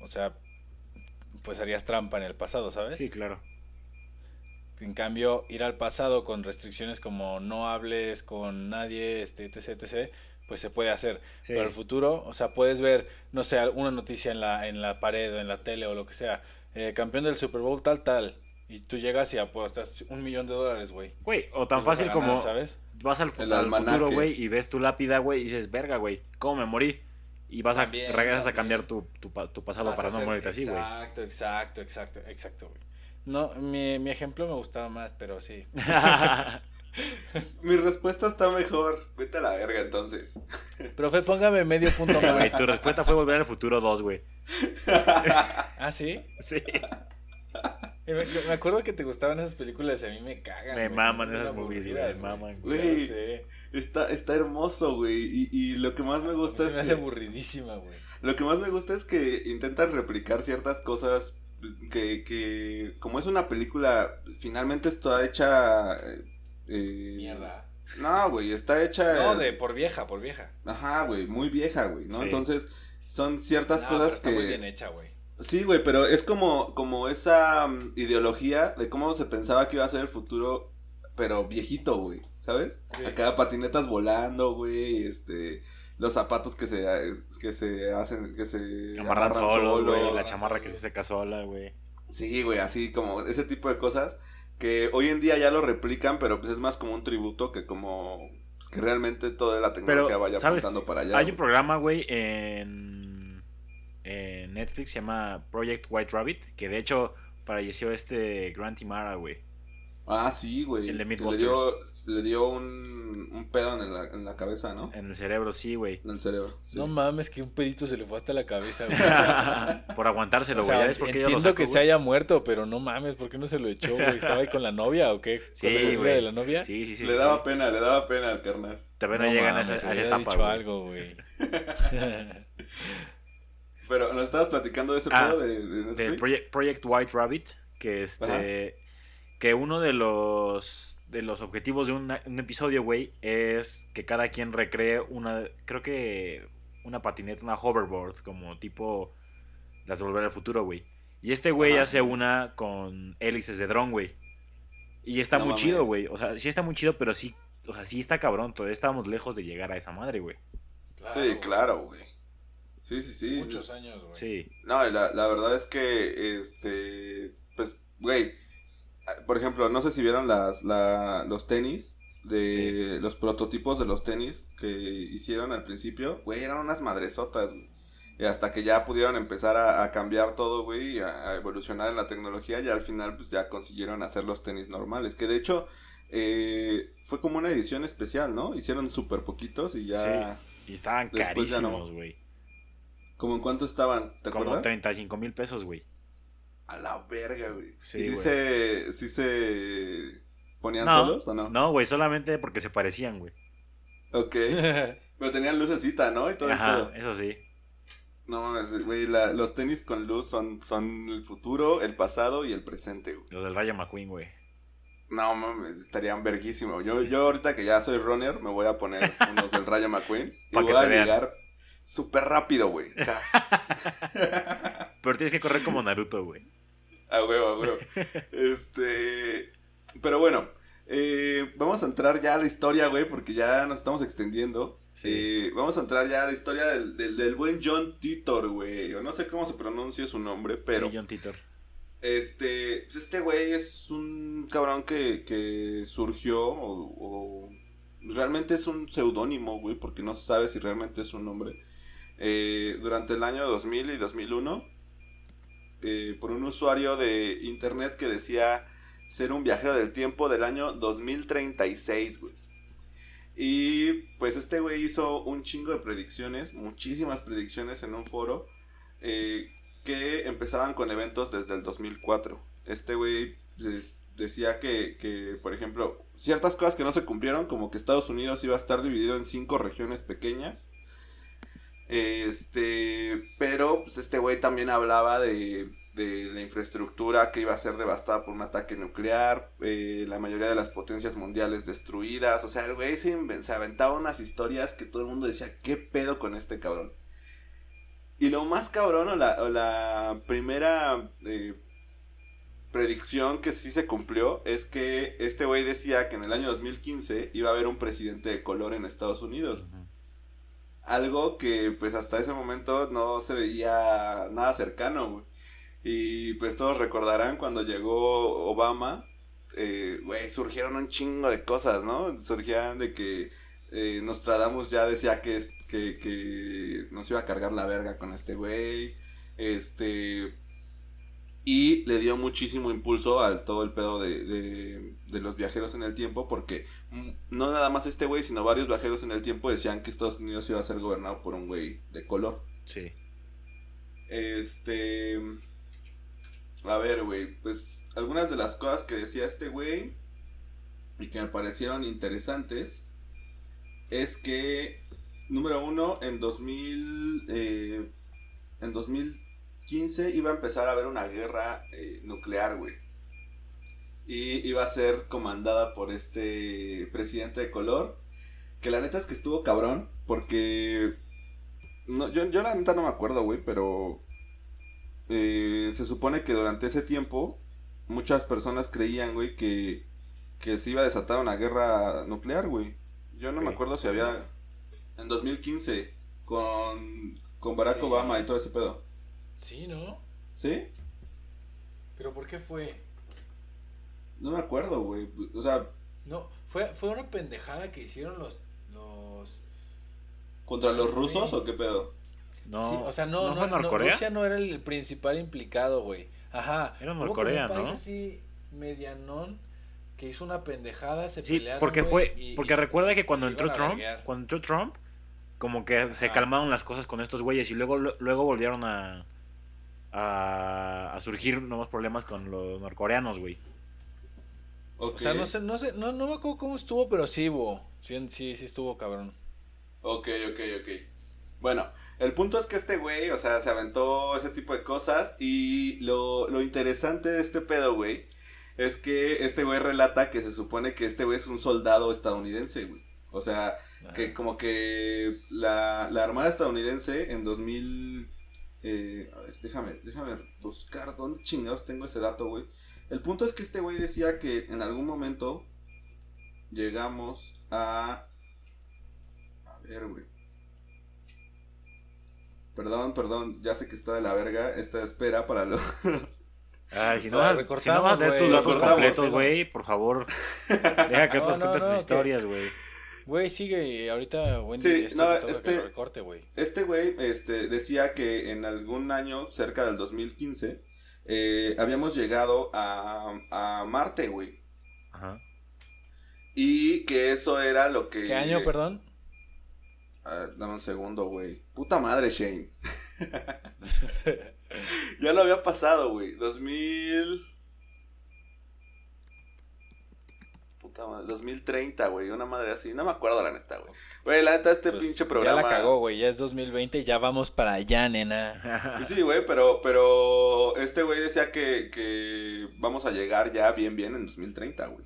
o sea, pues harías trampa en el pasado, ¿sabes? Sí, claro. En cambio, ir al pasado con restricciones como no hables con nadie, este, etc, etc, pues se puede hacer. Sí. Pero el futuro, o sea, puedes ver, no sé, una noticia en la, en la pared o en la tele o lo que sea. eh, campeón del Super Bowl tal, tal. Y tú llegas y apuestas un millón de dólares, güey. Güey, o tan Pues fácil ganar, como ¿sabes? vas al, El al futuro, güey, y ves tu lápida, güey, y dices, verga, güey, ¿cómo me morí? Y vas También, a regresas a cambiar tu, tu, pa- tu pasado Vas para no morirte así, güey. Exacto, exacto, exacto, exacto, güey. No, mi, mi ejemplo me gustaba más, pero sí. (laughs) Mi respuesta está mejor. Vete a la verga entonces. Profe, póngame medio punto Güey, más. tu respuesta fue volver al futuro 2, güey. ¿Ah, sí? Sí. Me, me acuerdo que te gustaban esas películas y a mí me cagan. Me güey. maman esas movies, güey, me maman, güey. Está, está hermoso, güey. Y, y lo que más me A mí gusta se es me hace que, aburridísima, güey. lo que más me gusta es que intentan replicar ciertas cosas que, que como es una película, finalmente está hecha... eh, Mierda. No, güey, está hecha... No, de por vieja, por vieja. Ajá, güey, muy vieja, güey, ¿no? Sí. Entonces, son ciertas No, pero cosas está que... muy bien hecha, güey. Sí, güey, pero es como, como esa mm, ideología de cómo se pensaba que iba a ser el futuro, pero viejito, güey, ¿sabes? Sí. Acá patinetas volando, güey, este, los zapatos que se, que se hacen, que se Amarran solos, güey. La chamarra que se seca sola, güey. Sí, güey, así como ese tipo de cosas que hoy en día ya lo replican, pero pues es más como un tributo que como pues, que realmente toda la tecnología Pero, vaya ¿sabes? apuntando para allá. Hay güey. un programa, güey, en, en Netflix, se llama Project White Rabbit, que de hecho falleció este Grant Imara, güey. Ah, sí, güey. El de le Mythbusters. dio, le dio un, un pedo en la, en la cabeza, ¿no? En el cerebro, sí, güey. En el cerebro. sí. No mames, que un pedito se le fue hasta la cabeza, (laughs) güey. Por aguantárselo, O güey. sea, ¿Ya ves por qué yo lo entiendo que se haya muerto, pero no mames, ¿por qué no se lo echó, güey? ¿Estaba ahí con la novia o qué? ¿Con Sí, güey. de la novia? Sí, sí, sí. le sí, daba sí. pena, le daba pena al carnal. Todavía no, llegan a mames, esa, a esa hubiera etapa, dicho güey. algo, güey. (laughs) (laughs) Pero nos estabas platicando de ese Ah, pedo de, de Del. Project, Project White Rabbit, que este... Que uno de los de los objetivos de una- un episodio, güey, es que cada quien recree una, creo que una patineta, una hoverboard, como tipo las de Volver al Futuro, güey. Y este güey Ajá. hace una con hélices de dron, güey. Y está No muy mames. chido, güey. O sea, sí está muy chido, pero sí, o sea, sí está cabrón. Todavía estábamos lejos de llegar a esa madre, güey. sí, claro, güey. Sí, sí, sí. Muchos años, güey. Sí. No, la, la verdad es que, este, pues, güey, por ejemplo, no sé si vieron las, la, los tenis, de los prototipos de los tenis que hicieron al principio, güey, eran unas madresotas, güey. Y hasta que ya pudieron empezar a, a cambiar todo, güey, y a, a evolucionar en la tecnología, y al final, pues, ya consiguieron hacer los tenis normales. Que de hecho, eh, fue como una edición especial, ¿no? Hicieron súper poquitos y ya... Y estaban ya no. ¿Como en cuánto estaban? ¿Te Como acuerdas? 35 mil pesos, güey. A la verga, güey. Sí, ¿Y si güey. se, si se ponían No, solos o no? No, güey, solamente porque se parecían, güey. Ok. (laughs) Pero tenían lucecita, ¿no? Y todo el Ajá, pedo. eso sí. No mames, güey, la- los tenis con luz son, son el futuro, el pasado y el presente, güey. Los del Rayo McQueen, güey. No mames, estarían verguísimo. Yo, yo ahorita que ya soy runner, me voy a poner (laughs) unos del Rayo McQueen y voy a vean. llegar súper rápido, güey. (laughs) Pero tienes que correr como Naruto, güey. A huevo, a huevo. Este. Pero bueno, eh, vamos a entrar ya a la historia, güey, porque ya nos estamos extendiendo. Sí. Eh, vamos a entrar ya a la historia del, del, del buen John Titor, güey. Yo no sé cómo se pronuncia su nombre, pero. Sí, John Titor. Este. Pues este güey es un cabrón que, que surgió o, o realmente es un seudónimo, güey, porque no se sabe si realmente es un nombre. Eh, durante el año 2000 y 2001, eh, por un usuario de internet que decía ser un viajero del tiempo del año 2036, güey. Y pues este güey hizo un chingo de predicciones, muchísimas predicciones en un foro. eh, que empezaban con eventos desde el 2004. Este güey decía que, que, por ejemplo, ciertas cosas que no se cumplieron, como que Estados Unidos iba a estar dividido en cinco regiones pequeñas. Este, pero pues este güey también hablaba de, de la infraestructura que iba a ser devastada por un ataque nuclear, eh, la mayoría de las potencias mundiales destruidas, o sea, el güey se, se aventaba unas historias que todo el mundo decía, ¿qué pedo con este cabrón? Y lo más cabrón, o la, primera eh, predicción que sí se cumplió es que este güey decía que en el año 2015 iba a haber un presidente de color en Estados Unidos. Algo que pues hasta ese momento no se veía nada cercano. Y pues todos recordarán cuando llegó Obama, eh, güey, surgieron un chingo de cosas, ¿no? Surgían de que eh, Nostradamus ya decía que, que, que nos iba a cargar la verga con este güey. Este... Y le dio muchísimo impulso al todo el pedo de, de, de los viajeros en el tiempo porque mm, no nada más este güey, sino varios viajeros en el tiempo decían que Estados Unidos iba a ser gobernado por un güey de color. Sí. Este. A ver, güey. Pues algunas de las cosas que decía este güey y que me parecieron interesantes es que, número uno, en 2000. eh, en 2015 iba a empezar a haber una guerra eh, nuclear, güey. Y iba a ser comandada por este presidente de color. Que la neta es que estuvo cabrón. Porque no, yo, yo la neta no me acuerdo, güey, pero eh, se supone que durante ese tiempo muchas personas creían, güey, que, que se iba a desatar una guerra nuclear, güey. Yo no me acuerdo si había en 2015 con, con Barack Sí. Obama y todo ese pedo. Sí, ¿no? ¿Sí? ¿Pero por qué fue? No me acuerdo, güey. O sea, No, fue, fue una pendejada que hicieron los... los... ¿contra los rusos o qué pedo? No, Sí, o sea, no, no, fue no, Norcorea? Rusia no era el principal implicado, güey. Ajá. Era Norcorea, un país ¿no? así medianón que hizo una pendejada, se Sí, pelearon, porque fue, y- porque y- recuerda que cuando entró Trump, cuando entró Trump, como que se calmaron las cosas con estos güeyes y luego luego volvieron a a, a surgir nuevos problemas con los norcoreanos, güey. O sea, no sé, no sé, no, no me acuerdo cómo estuvo, pero sí hubo. Sí, sí, sí estuvo cabrón. ok, ok, ok. Bueno, el punto es que este güey, o sea, se aventó ese tipo de cosas y lo, lo interesante de este pedo, güey, es que este güey relata que se supone que este güey es un soldado estadounidense, güey. O sea, que como que la, la Armada estadounidense en 2000... eh, a ver, déjame, déjame buscar dónde chingados tengo ese dato, güey. El punto es que este güey decía que en algún momento llegamos a... A ver, güey. Perdón, perdón, ya sé que está de la verga esta espera para los... (laughs) Ay, si no, vas, si recortamos, no vas a leer tus datos completos, güey, por favor. (laughs) Deja que No, otros no, cuentes no, sus historias, güey. Güey, sigue, y ahorita Wendy, Sí, esto no, este- recorte, güey. Este güey este, decía que en algún año, cerca del 2015, eh, habíamos llegado a, a Marte, güey. Ajá. Y que eso era lo que... ¿Qué año, perdón? A ver, dame un segundo, güey. Puta madre, Shane. (laughs) (laughs) ya lo había pasado, güey. 2000... Puta madre. 2030, güey. Una madre así. No me acuerdo la neta, güey. Güey, la neta, este Pues, pinche programa... Ya la cagó, güey. Ya es 2020 y ya vamos para allá, nena. (laughs) Pues Sí, güey, pero, pero este güey decía que, que vamos a llegar ya bien, bien en 2030, güey.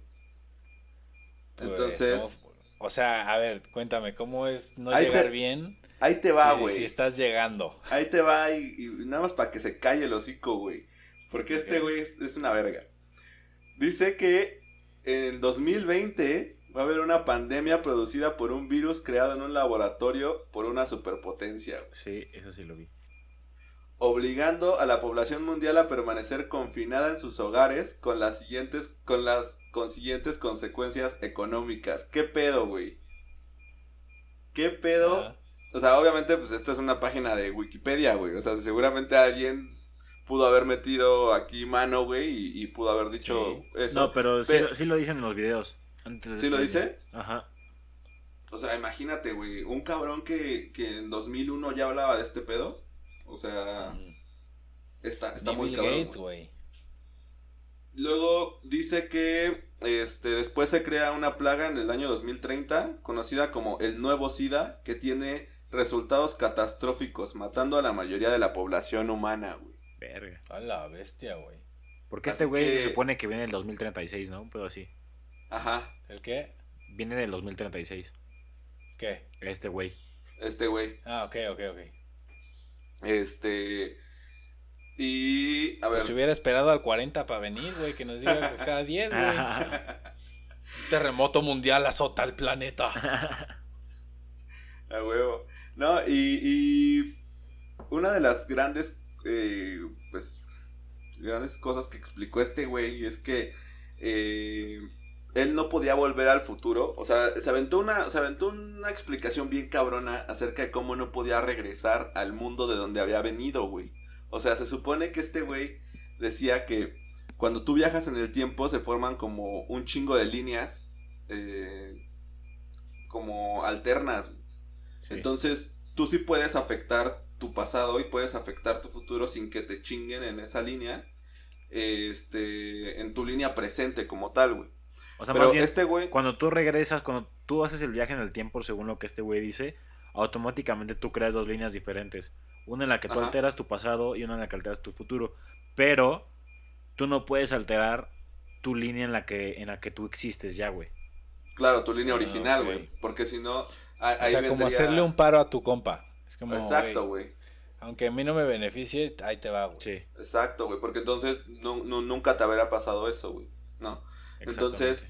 Pues, Entonces, ¿cómo- o sea, a ver, cuéntame, ¿cómo es no llegar te- bien? ahí te va, güey. Si estás llegando. Ahí te va y, y nada más para que se calle el hocico, güey. Porque este güey es, es una verga. Dice que en el 2020 va a haber una pandemia producida por un virus creado en un laboratorio por una superpotencia, güey. Sí, eso sí lo vi. obligando a la población mundial a permanecer confinada en sus hogares con las siguientes con las consiguientes consecuencias económicas. ¿Qué pedo, güey? ¿Qué pedo? Ajá. O sea, obviamente pues esta es una página de Wikipedia, güey. O sea, seguramente alguien pudo haber metido aquí mano, güey, y, y pudo haber dicho Sí. eso. No, pero sí, Pero- lo- sí lo dicen en los videos. Antes de ¿Sí lo dice? Ajá. O sea, imagínate, güey, un cabrón que, que en 2001 ya hablaba de este pedo. O sea, está, está muy Bill cabrón. Gates, güey. güey. Luego dice que este, después se crea una plaga en el año 2030, conocida como el nuevo SIDA, que tiene resultados catastróficos, matando a la mayoría de la población humana, güey. Verga. A la bestia, güey. Porque Así este güey que- se supone que viene del 2036, ¿no? Pero así. Ajá, ¿El qué? Viene del 2036. ¿Qué? Este güey. este güey. Ah, ok, ok, ok. Este. Y, a ver. Pues si hubiera esperado al 40 para venir, güey, que nos diga pues, cada 10, güey. (laughs) Terremoto mundial azota el planeta. (laughs) A huevo. No, y, y una de las grandes, eh, pues, grandes cosas que explicó este güey es que eh, él no podía volver al futuro. O sea, se aventó, una, se aventó una explicación bien cabrona acerca de cómo no podía regresar al mundo de donde había venido, güey. O sea, se supone que este güey decía que cuando tú viajas en el tiempo se forman como un chingo de líneas eh, como alternas. Sí. Entonces, tú sí puedes afectar tu pasado y puedes afectar tu futuro sin que te chinguen en esa línea. Este, en tu línea presente como tal, güey. O sea, Pero más bien, este güey, cuando tú regresas, cuando tú haces el viaje en el tiempo, según lo que este güey dice, automáticamente tú creas dos líneas diferentes. Una en la que tú Ajá. alteras tu pasado y una en la que alteras tu futuro. Pero tú no puedes alterar tu línea en la que, en la que tú existes ya, güey. claro, tu línea Ah, original, güey. Porque si no, a- O ahí sea, como vendría- hacerle un paro a tu compa. Es como, Exacto, güey, aunque a mí no me beneficie, ahí te va, güey. Sí, Exacto, güey. Porque entonces nu- nunca te habrá pasado eso, güey. No. Entonces.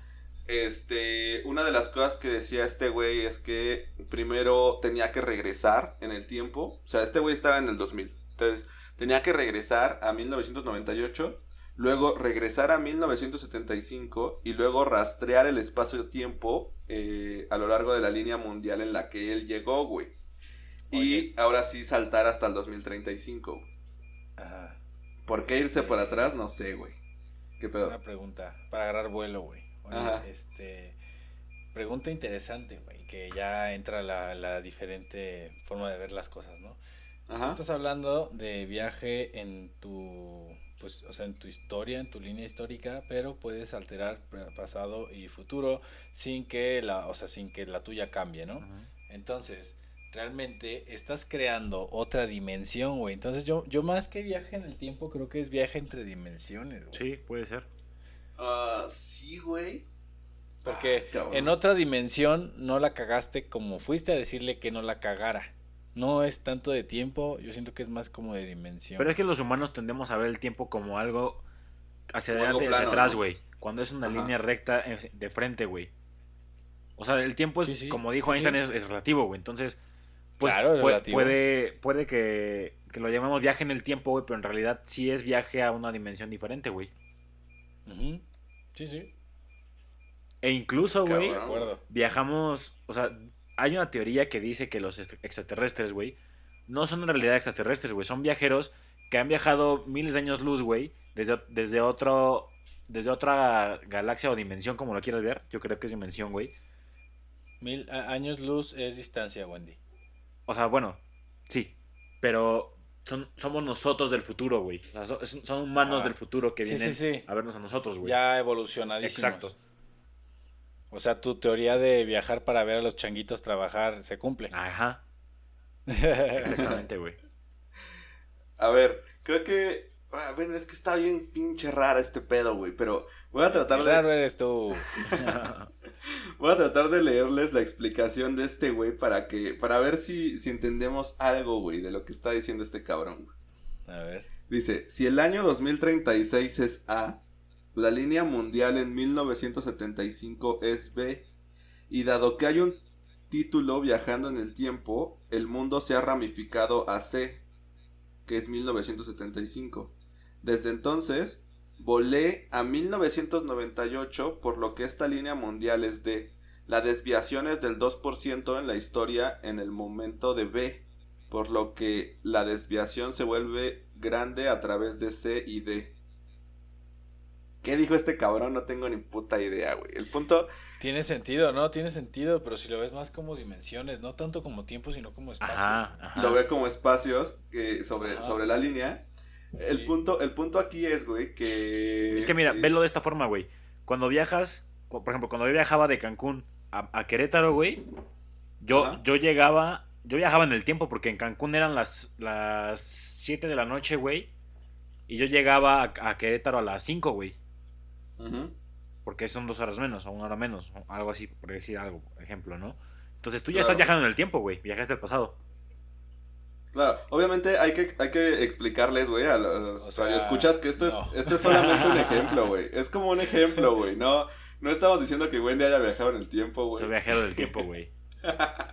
Este, una de las cosas que decía este güey es que primero tenía que regresar en el tiempo. O sea, este güey estaba en el 2000. Entonces, tenía que regresar a 1998, luego regresar a 1975 y luego rastrear el espacio-tiempo eh, a lo largo de la línea mundial en la que él llegó, güey. Y ahora sí saltar hasta el 2035. güey. Ajá. ¿Por qué irse por atrás? No sé, güey. ¿Qué pedo? Una pregunta para agarrar vuelo, güey. Ajá. este pregunta interesante, güey, que ya entra la, la diferente forma de ver las cosas, ¿no? Tú Ajá. estás hablando de viaje en tu pues, o sea, en tu historia, en tu línea histórica, pero puedes alterar pasado y futuro sin que la, o sea, sin que la tuya cambie, ¿no? Ajá. Entonces, realmente estás creando otra dimensión, güey. Entonces, yo, yo más que viaje en el tiempo, creo que es viaje entre dimensiones, güey. Sí, puede ser. Ah, sí, güey. Porque Ah, en otra dimensión no la cagaste como fuiste a decirle que no la cagara. No es tanto de tiempo, yo siento que es más como de dimensión. Pero es que los humanos tendemos a ver el tiempo como algo hacia Como adelante y hacia atrás, ¿no? güey. Cuando es una Ajá. línea recta eh, de frente, güey. O sea, el tiempo es, Sí, sí, como dijo sí, Einstein, sí. es, es relativo, güey. Entonces, pues Claro, es puede, puede que, que lo llamemos viaje en el tiempo, güey, pero en realidad sí es viaje a una dimensión diferente, güey. Sí, sí, E incluso, güey, viajamos, o sea, hay una teoría que dice que los est- extraterrestres, güey, no son en realidad extraterrestres, güey, son viajeros que han viajado miles de años luz, güey, desde, desde otro, desde otra galaxia o dimensión, como lo quieras ver, yo creo que es dimensión, güey. Mil años luz es distancia, Wendy. O sea, bueno, sí, pero son, somos nosotros del futuro, güey. O sea, so- son, son humanos Ah. del futuro que Sí, vienen sí, sí. a vernos a nosotros, güey. Ya evolucionadísimos. Exacto. O sea, tu teoría de viajar para ver a los changuitos trabajar se cumple. Ajá, exactamente, güey. (laughs) A ver, creo que. ah, bueno, es que está bien pinche rara este pedo, güey. Pero voy a tratar Claro de. eres tú. (laughs) Voy a tratar de leerles la explicación de este güey para que. Para ver si, si entendemos algo, güey, de lo que está diciendo este cabrón. A ver. Dice, si el año 2036 es A, la línea mundial en 1975 es B, y dado que hay un título viajando en el tiempo, el mundo se ha ramificado a C, que es 1975. Desde entonces, volé a 1998, por lo que esta línea mundial es D. La desviación es del 2% en la historia en el momento de B, por lo que la desviación se vuelve grande a través de C y D. ¿Qué dijo este cabrón? No tengo ni puta idea, güey. El punto, Tiene sentido, ¿no? Tiene sentido, pero si lo ves más como dimensiones, no tanto como tiempo, sino como espacios. Ajá, ajá. lo ve como espacios eh, sobre, Ajá. sobre la línea. El, Sí. punto, el punto aquí es, güey, que... Es que mira, eh, velo de esta forma, güey. Cuando viajas, por ejemplo, cuando yo viajaba de Cancún a, a Querétaro, güey, yo, Ajá. yo llegaba, yo viajaba en el tiempo porque en Cancún eran las, las 7 de la noche, güey, y yo llegaba a, a Querétaro a las 5, güey, porque son dos horas menos, o una hora menos, o algo así, por decir algo, por ejemplo, ¿no? Entonces tú ya Claro. estás viajando en el tiempo, güey, viajaste al pasado. Claro, obviamente hay que, hay que explicarles, güey, a los O sea, radioescuchas que esto es, no. esto es solamente un (laughs) ejemplo, güey. Es como un ejemplo, güey. No, no estamos diciendo que Wendy haya viajado en el tiempo, güey. Soy viajero del tiempo, güey.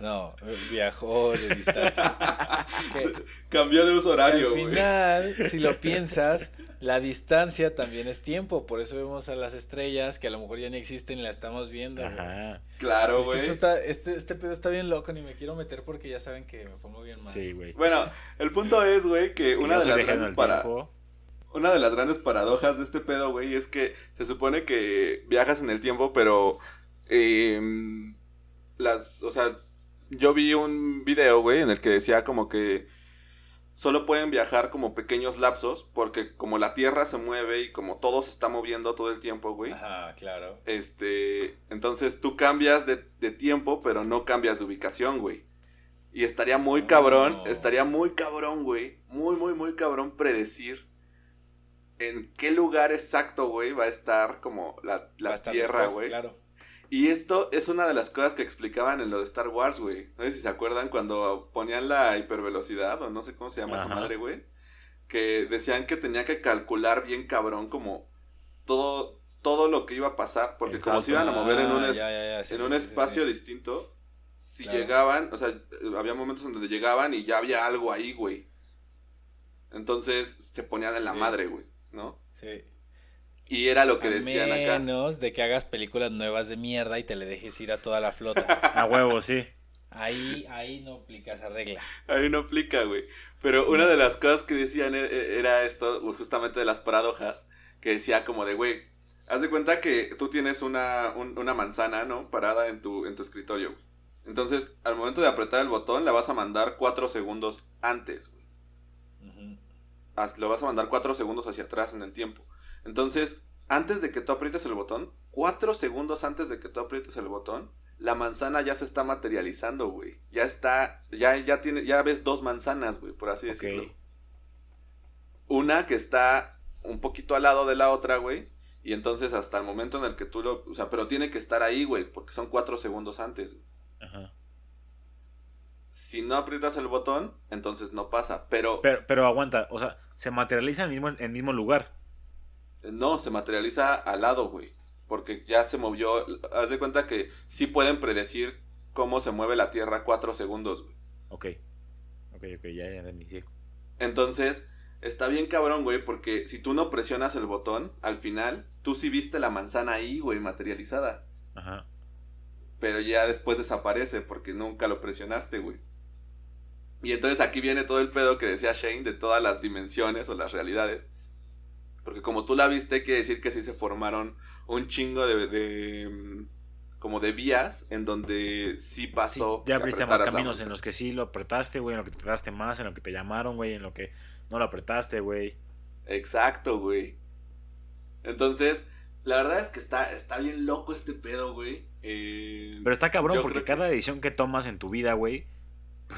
No, viajó de distancia. (laughs) Cambió de uso horario, al güey. final, si lo piensas, la distancia también es tiempo. Por eso vemos a las estrellas que a lo mejor ya no existen y las estamos viendo. Ajá. Claro, güey. este, este pedo está bien loco, ni me quiero meter porque ya saben que me pongo bien mal. Sí, güey. Bueno, el punto es, güey, que Que una de las grandes el para... tiempo. Una de las grandes paradojas de este pedo, güey, es que se supone que viajas en el tiempo, pero eh, las, o sea, yo vi un video, güey, en el que decía como que solo pueden viajar como pequeños lapsos, porque como la Tierra se mueve y como todo se está moviendo todo el tiempo, güey. Ajá, claro. Este, entonces tú cambias de, de tiempo, pero no cambias de ubicación, güey. Y estaría muy Oh. cabrón, estaría muy cabrón, güey. Muy, muy, muy cabrón predecir en qué lugar exacto, güey, va a estar como la, la estar Tierra, güey. Claro. Y esto es una de las cosas que explicaban en lo de Star Wars, güey. No sé si se acuerdan cuando ponían la hipervelocidad o no sé cómo se llama esa madre, güey. Que decían que tenía que calcular bien cabrón como todo, todo lo que iba a pasar. Porque como se iban a mover en un, es- ya, ya, ya, sí, en sí, un sí, espacio distinto, si Claro. llegaban, o sea, había momentos en donde llegaban y ya había algo ahí, güey. Entonces se ponían en la madre, güey, ¿no? Sí. Y era lo que a decían acá. menos de que hagas películas nuevas de mierda y te le dejes ir a toda la flota. A huevo, sí. Ahí, ahí no aplica esa regla. Ahí no aplica, güey. Pero una de las cosas que decían e- e- era esto, justamente de las paradojas, que decía como de, güey, haz de cuenta que tú tienes una, un- una manzana, ¿no? Parada en tu, en tu escritorio. güey. Entonces, al momento de apretar el botón, la vas a mandar cuatro segundos antes, güey. Lo vas a mandar cuatro segundos hacia atrás en el tiempo. Entonces, antes de que tú aprietes el botón, cuatro segundos antes de que tú aprietes el botón, la manzana ya se está materializando, güey. Ya está, ya, ya tiene, ya ves dos manzanas, güey, por así decirlo. Una que está un poquito al lado de la otra, güey. Y entonces hasta el momento en el que tú lo... O sea, pero tiene que estar ahí, güey, porque son cuatro segundos antes. Ajá. Si no aprietas el botón, entonces no pasa. Pero, Pero, pero aguanta, o sea, se materializa en el mismo, en el mismo lugar. No, se materializa al lado, güey. Porque ya se movió... Haz de cuenta que sí pueden predecir cómo se mueve la Tierra cuatro segundos, güey. Ok. Ok, ok, ya, ya sí. Entonces, está bien cabrón, güey, porque si tú no presionas el botón, al final, tú sí viste la manzana ahí, güey, materializada. Ajá. Pero ya después desaparece porque nunca lo presionaste, güey. Y entonces aquí viene todo el pedo que decía Shane de todas las dimensiones o las realidades. Porque como tú la viste, quiere decir que sí se formaron un chingo de... de, mm, como de vías en donde sí Sí, pasó. ya abriste más caminos en los que sí lo apretaste, güey, en lo que te tardaste más, en lo que te llamaron, güey, en lo que no lo apretaste, güey. Exacto, güey. Entonces, la verdad es que está, está bien loco este pedo, güey. Eh, Pero está cabrón porque que- cada decisión que tomas en tu vida, güey,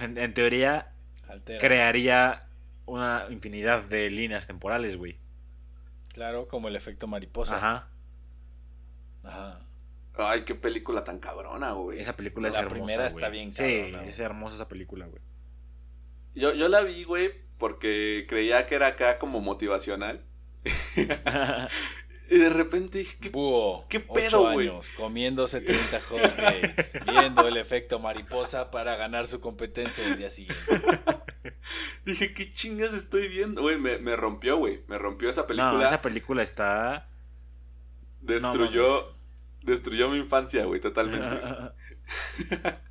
en, en teoría Altera. crearía una infinidad de líneas temporales, güey. Claro, como el efecto mariposa. Ajá. Ajá. Ay, qué película tan cabrona, güey. Esa película es La hermosa, primera está güey. bien Sí, cabrona, güey. es hermosa esa película, güey. Yo, yo la vi, güey, porque creía que era acá como motivacional. (laughs) Y de repente dije, ¿qué Búho, ¿Qué ocho pedo, güey? años, comiéndose 30 hot cakes, viendo el efecto mariposa para ganar su competencia el día siguiente. (laughs) (laughs) Dije, ¿qué chingas estoy viendo? Güey, me, me rompió, güey. Me rompió esa no, película. esa película está... destruyó, destruyó mi infancia, güey, totalmente. (laughs)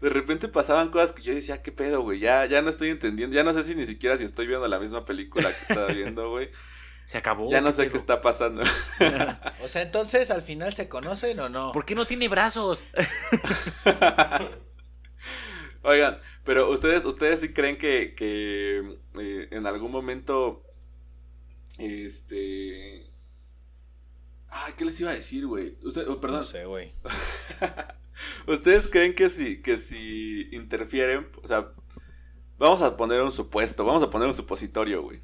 De repente pasaban cosas que yo decía, ¿qué pedo, güey? Ya, ya no estoy entendiendo. Ya no sé si ni siquiera si estoy viendo la misma película que estaba viendo, güey. (laughs) Se acabó. ya no ¿qué sé pedo? qué está pasando. O sea, entonces al final se conocen o no. ¿Por qué no tiene brazos? Oigan, pero ustedes, ustedes sí creen que, que eh, en algún momento, este, ay, ¿qué les iba a decir, güey? Usted, oh, perdón, No sé, güey. (laughs) ustedes creen que si, que si interfieren, o sea, vamos a poner un supuesto, vamos a poner un supositorio, güey,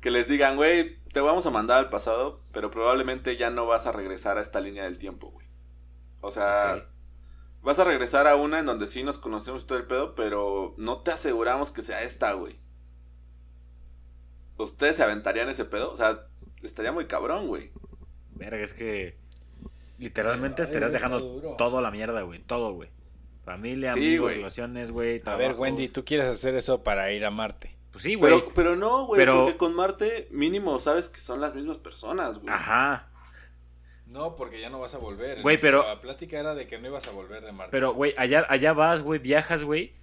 que les digan, güey, te vamos a mandar al pasado, pero probablemente ya no vas a regresar a esta línea del tiempo, güey. O sea. Vas a regresar a una en donde sí nos conocemos todo el pedo, pero no te aseguramos que sea esta, güey. ¿Ustedes se aventarían ese pedo? O sea, estaría muy cabrón, güey. Verga, es que literalmente Ay, estarías dejando duro. todo a la mierda, güey. Todo, güey. Familia, Sí, amigos, güey. relaciones, güey. A ver. Wendy, tú quieres hacer eso para ir a Marte. Pues sí, güey. Pero, pero no, güey, Pero- porque con Marte mínimo sabes que son las mismas personas, güey. Ajá. No, porque ya no vas a volver. Güey, pero- La plática era de que no ibas a volver de Marte. Pero, güey, allá, allá vas, güey, viajas, güey.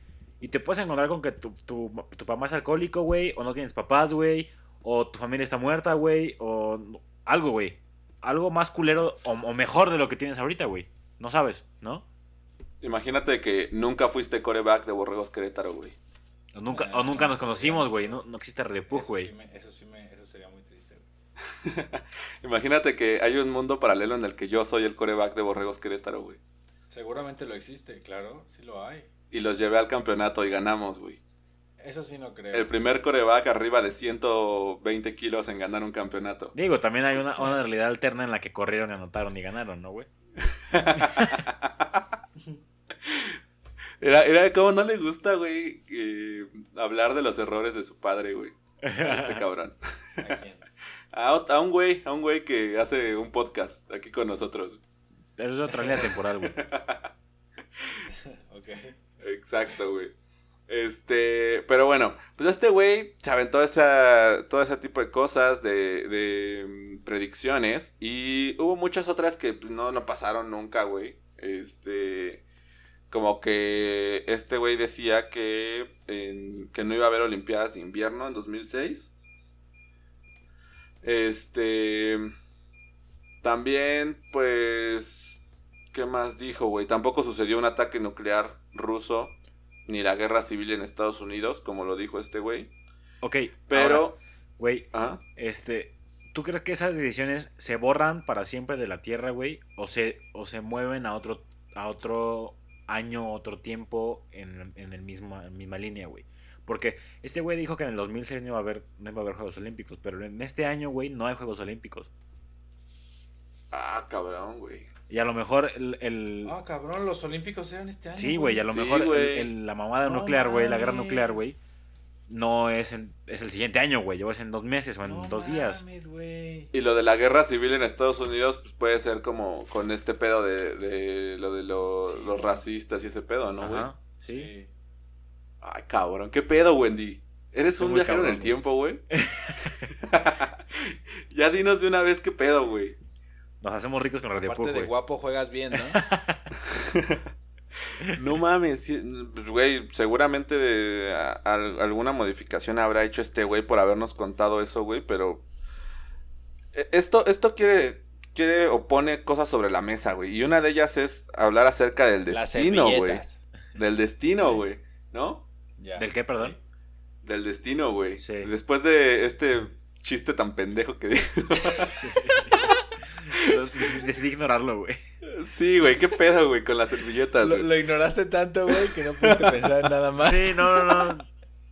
Y te puedes encontrar con que tu, tu, tu papá es alcohólico, güey. O no tienes papás, güey. O tu familia está muerta, güey. O algo, güey. Algo más culero o, o mejor de lo que tienes ahorita, güey. No sabes, ¿no? Imagínate que nunca fuiste coreback de Borregos Querétaro, güey. O nunca, Ah, o nunca nos no, conocimos, güey. No, no existe Radio Pug, Eso güey. sí Eso sí me, eso sería muy triste, güey. (laughs) Imagínate que hay un mundo paralelo en el que yo soy el coreback de Borregos Querétaro, güey. Seguramente lo existe, claro, sí lo hay. Y los llevé al campeonato y ganamos, güey. Eso sí no creo. El primer coreback arriba de 120 kilos en ganar un campeonato. Digo, también hay una, una realidad alterna en la que corrieron y anotaron y ganaron, ¿no, güey? (laughs) Era, era como no le gusta, güey, eh, hablar de los errores de su padre, güey. a Este cabrón. ¿A quién? A, un güey, a un güey que hace un podcast aquí con nosotros. Pero es otra línea temporal, güey. (laughs) Ok. Exacto, güey. Este, pero bueno, pues este güey se aventó esa, todo ese tipo de cosas, de, de mm, predicciones, y hubo muchas otras que pues, no, no pasaron nunca, güey. Este, como que este güey decía que, en- que no iba a haber Olimpiadas de invierno en 2006. Este, también, pues, ¿qué más dijo, güey? Tampoco sucedió un ataque nuclear ruso ni la guerra civil en Estados Unidos, como lo dijo este güey. Ok, Pero, güey, ajá. este, ¿tú crees que esas decisiones se borran para siempre de la Tierra, güey? O se, o se mueven a otro, a otro año, otro tiempo en, en el mismo, en misma línea, güey. Porque este güey dijo que en el 2006 no iba a haber, no iba a haber Juegos Olímpicos, pero en este año, güey, no hay Juegos Olímpicos. Ah, cabrón, güey. Y a lo mejor el... el- Ah, cabrón, los olímpicos eran este año. sí, güey, y a lo Sí, mejor el- güey. el- la mamada No nuclear, güey, la guerra nuclear, güey, no es, en- es el siguiente año, güey, o es en dos meses o en No dos días. Y lo de la guerra civil en Estados Unidos, pues puede ser como con este pedo de, de lo de lo- Sí. los racistas y ese pedo, ¿no, güey? Sí. Ay, cabrón, ¿qué pedo, Wendy? ¿Eres Estoy un viajero en el güey. tiempo, güey? (laughs) (laughs) ya dinos de una vez qué pedo, güey. Nos hacemos ricos con Radio Aparte de güey. guapo juegas bien, ¿no? (laughs) No mames, sí, pues, güey, seguramente de, a- alguna modificación habrá hecho este güey por habernos contado eso, güey, pero e- esto, esto quiere, quiere o pone cosas sobre la mesa, güey, y una de ellas es hablar acerca del Las destino, güey, del destino, güey, ¿no? Ya, ¿Del qué, perdón? sí. Del destino, güey. Sí. Después de este chiste tan pendejo que dije. (laughs) Decidí ignorarlo, güey. sí, güey, qué pedo, güey, con las servilletas, lo ignoraste tanto, güey, que no pudiste pensar en nada más. Sí, no, no, no.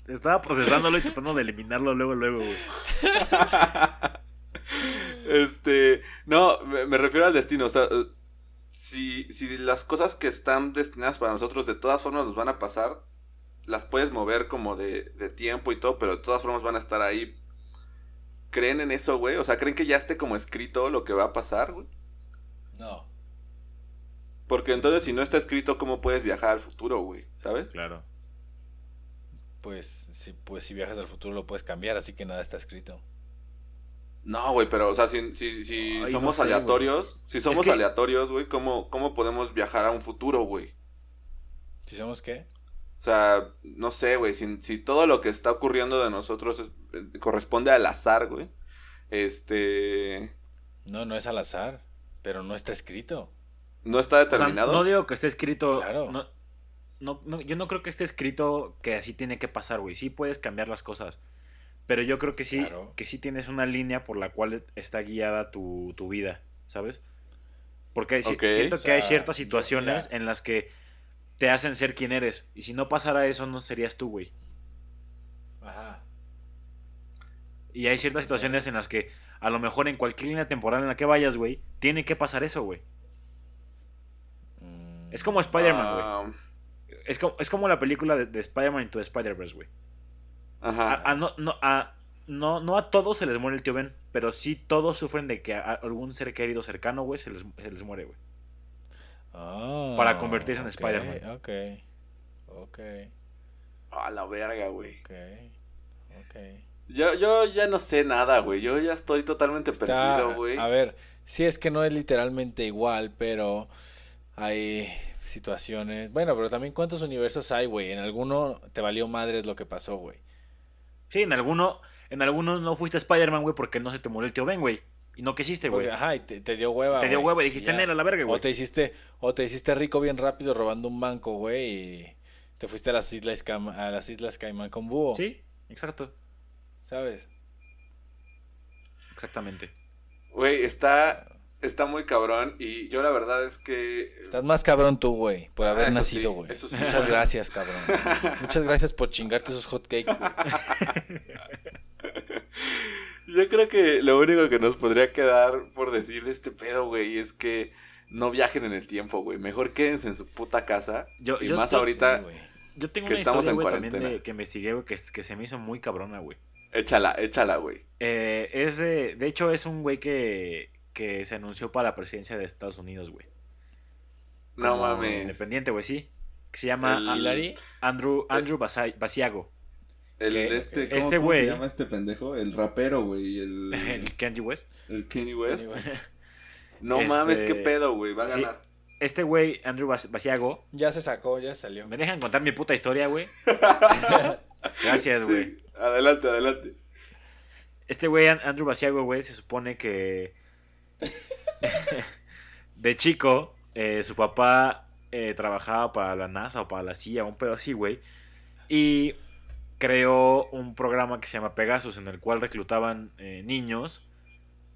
Estaba procesándolo y tratando de eliminarlo luego, luego, güey. (laughs) Este, no, me, me refiero al destino, o sea, eh, si, si las cosas que están destinadas para nosotros de todas formas nos van a pasar, las puedes mover como de, de tiempo y todo, pero de todas formas van a estar ahí. ¿Creen en eso, güey? O sea, ¿creen que ya esté como escrito lo que va a pasar, güey? No. Porque entonces si no está escrito, ¿cómo puedes viajar al futuro, güey? ¿Sabes? Claro. Pues, si, pues si viajas al futuro lo puedes cambiar, así que nada está escrito. No, güey, pero, o sea, si, si, si Ay, no somos sé, aleatorios, si somos que- aleatorios, güey, ¿cómo, ¿cómo podemos viajar a un futuro, güey? ¿Si somos qué? O sea, no sé, güey, si, si todo lo que está ocurriendo de nosotros es- eh, corresponde al azar, güey. Este... No, no es al azar, pero no está escrito. ¿No está O sea, determinado? no digo que esté escrito. Claro. No, no, no, yo no creo que esté escrito que así tiene que pasar, güey. Sí puedes cambiar las cosas. Pero yo creo que sí, Claro. que sí tienes una línea por la cual está guiada tu, tu vida, ¿sabes? Porque siento O que hay ciertas situaciones mira. en las que te hacen ser quien eres. Y si no pasara eso, no serías tú, güey. Ajá. Y hay ciertas situaciones en las que a lo mejor en cualquier línea temporal en la que vayas, güey, tiene que pasar eso, güey. Mm, Es como Spider-Man, güey. Ah, Es como, es como la película de, de Spider-Man Into the Spider-Verse, güey. Ajá. A, a no, no, a, no, no a todos se les muere el tío Ben, pero sí todos sufren de que a algún ser querido cercano, güey, se les, se les muere, güey. Ah, Para convertirse en Spider-Man. Ok, ok, A la verga, güey. ok, ok. Yo, yo ya no sé nada, güey. Yo ya estoy totalmente Está- perdido, güey. A ver, sí es que no es literalmente igual, pero hay situaciones. Bueno, pero también cuántos universos hay, güey. En alguno te valió madres lo que pasó, güey. Sí, en alguno, en alguno no fuiste Spider-Man, güey, porque no se te murió el tío Ben, güey. Y no quisiste, güey. Ajá, y te, te dio hueva. Te dio hueva y dijiste, ya. "Nel, a la verga, O güey. te hiciste, o te hiciste rico bien rápido robando un banco, güey, y te fuiste a las islas Cam- a las islas Caimán con búho. Sí, exacto. ¿Sabes? Exactamente. Güey, está, está muy cabrón. Y yo la verdad es que. Estás más cabrón tú, güey, por Ah, haber eso nacido, sí, güey. eso sí. Muchas gracias, cabrón. (laughs) Muchas gracias por chingarte esos hotcakes, güey. (laughs) Yo creo que lo único que nos podría quedar por decir de este pedo, güey, es que no viajen en el tiempo, güey. Mejor quédense en su puta casa. Yo, y yo- más ahorita, Sí. Yo tengo que una estamos historia, en güey, también cuarentena. de, que investigué, güey, que, que se me hizo muy cabrona, güey. échala, échala, güey. Eh, es de, de hecho, es un güey que, que se anunció para la presidencia de Estados Unidos, güey. No mames. Independiente, güey, sí. Que se llama El- Andrew, Andrew Basa- Basiago. El que- este, Este ¿cómo, se llama este pendejo? El rapero, güey. El, (laughs) El Kanye West. el Kanye West. Kanye West. (laughs) No Este- mames, qué pedo, güey. Va a Sí. ganar. Este güey, Andrew Bas- Basiago. ya se sacó, ya salió. ¿Me dejan contar mi puta historia, güey? (laughs) Gracias, güey. Sí, Adelante, adelante. Este güey, An- Andrew Basiago, güey, se supone que de chico eh, su papá eh, trabajaba para la NASA o para la CIA, un pedo así, güey. Y creó un programa que se llama Pegasus, en el cual reclutaban eh, niños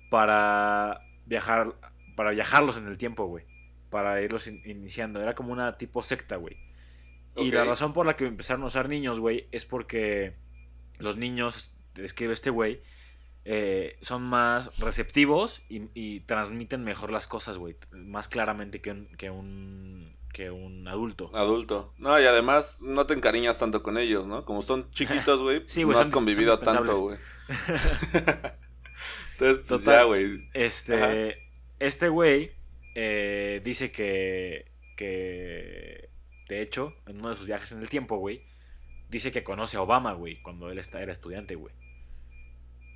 para viajar, para viajarlos en el tiempo, güey. Para irlos in- iniciando. Era como una tipo secta, güey. Y la razón por la que empezaron a usar niños, güey, es porque los niños, describe este güey, eh, son más receptivos y, y transmiten mejor las cosas, güey. Más claramente que un, que un, que un adulto. Adulto. No, y además no te encariñas tanto con ellos, ¿no? Como son (laughs) chiquitos, güey, Sí, no has son- convivido son tanto, güey. (laughs) Entonces, pues Total. ya, güey. Este, este güey eh, dice que, que, de hecho, en uno de sus viajes en el tiempo, güey, dice que conoce a Obama, güey, cuando él está, era estudiante, güey.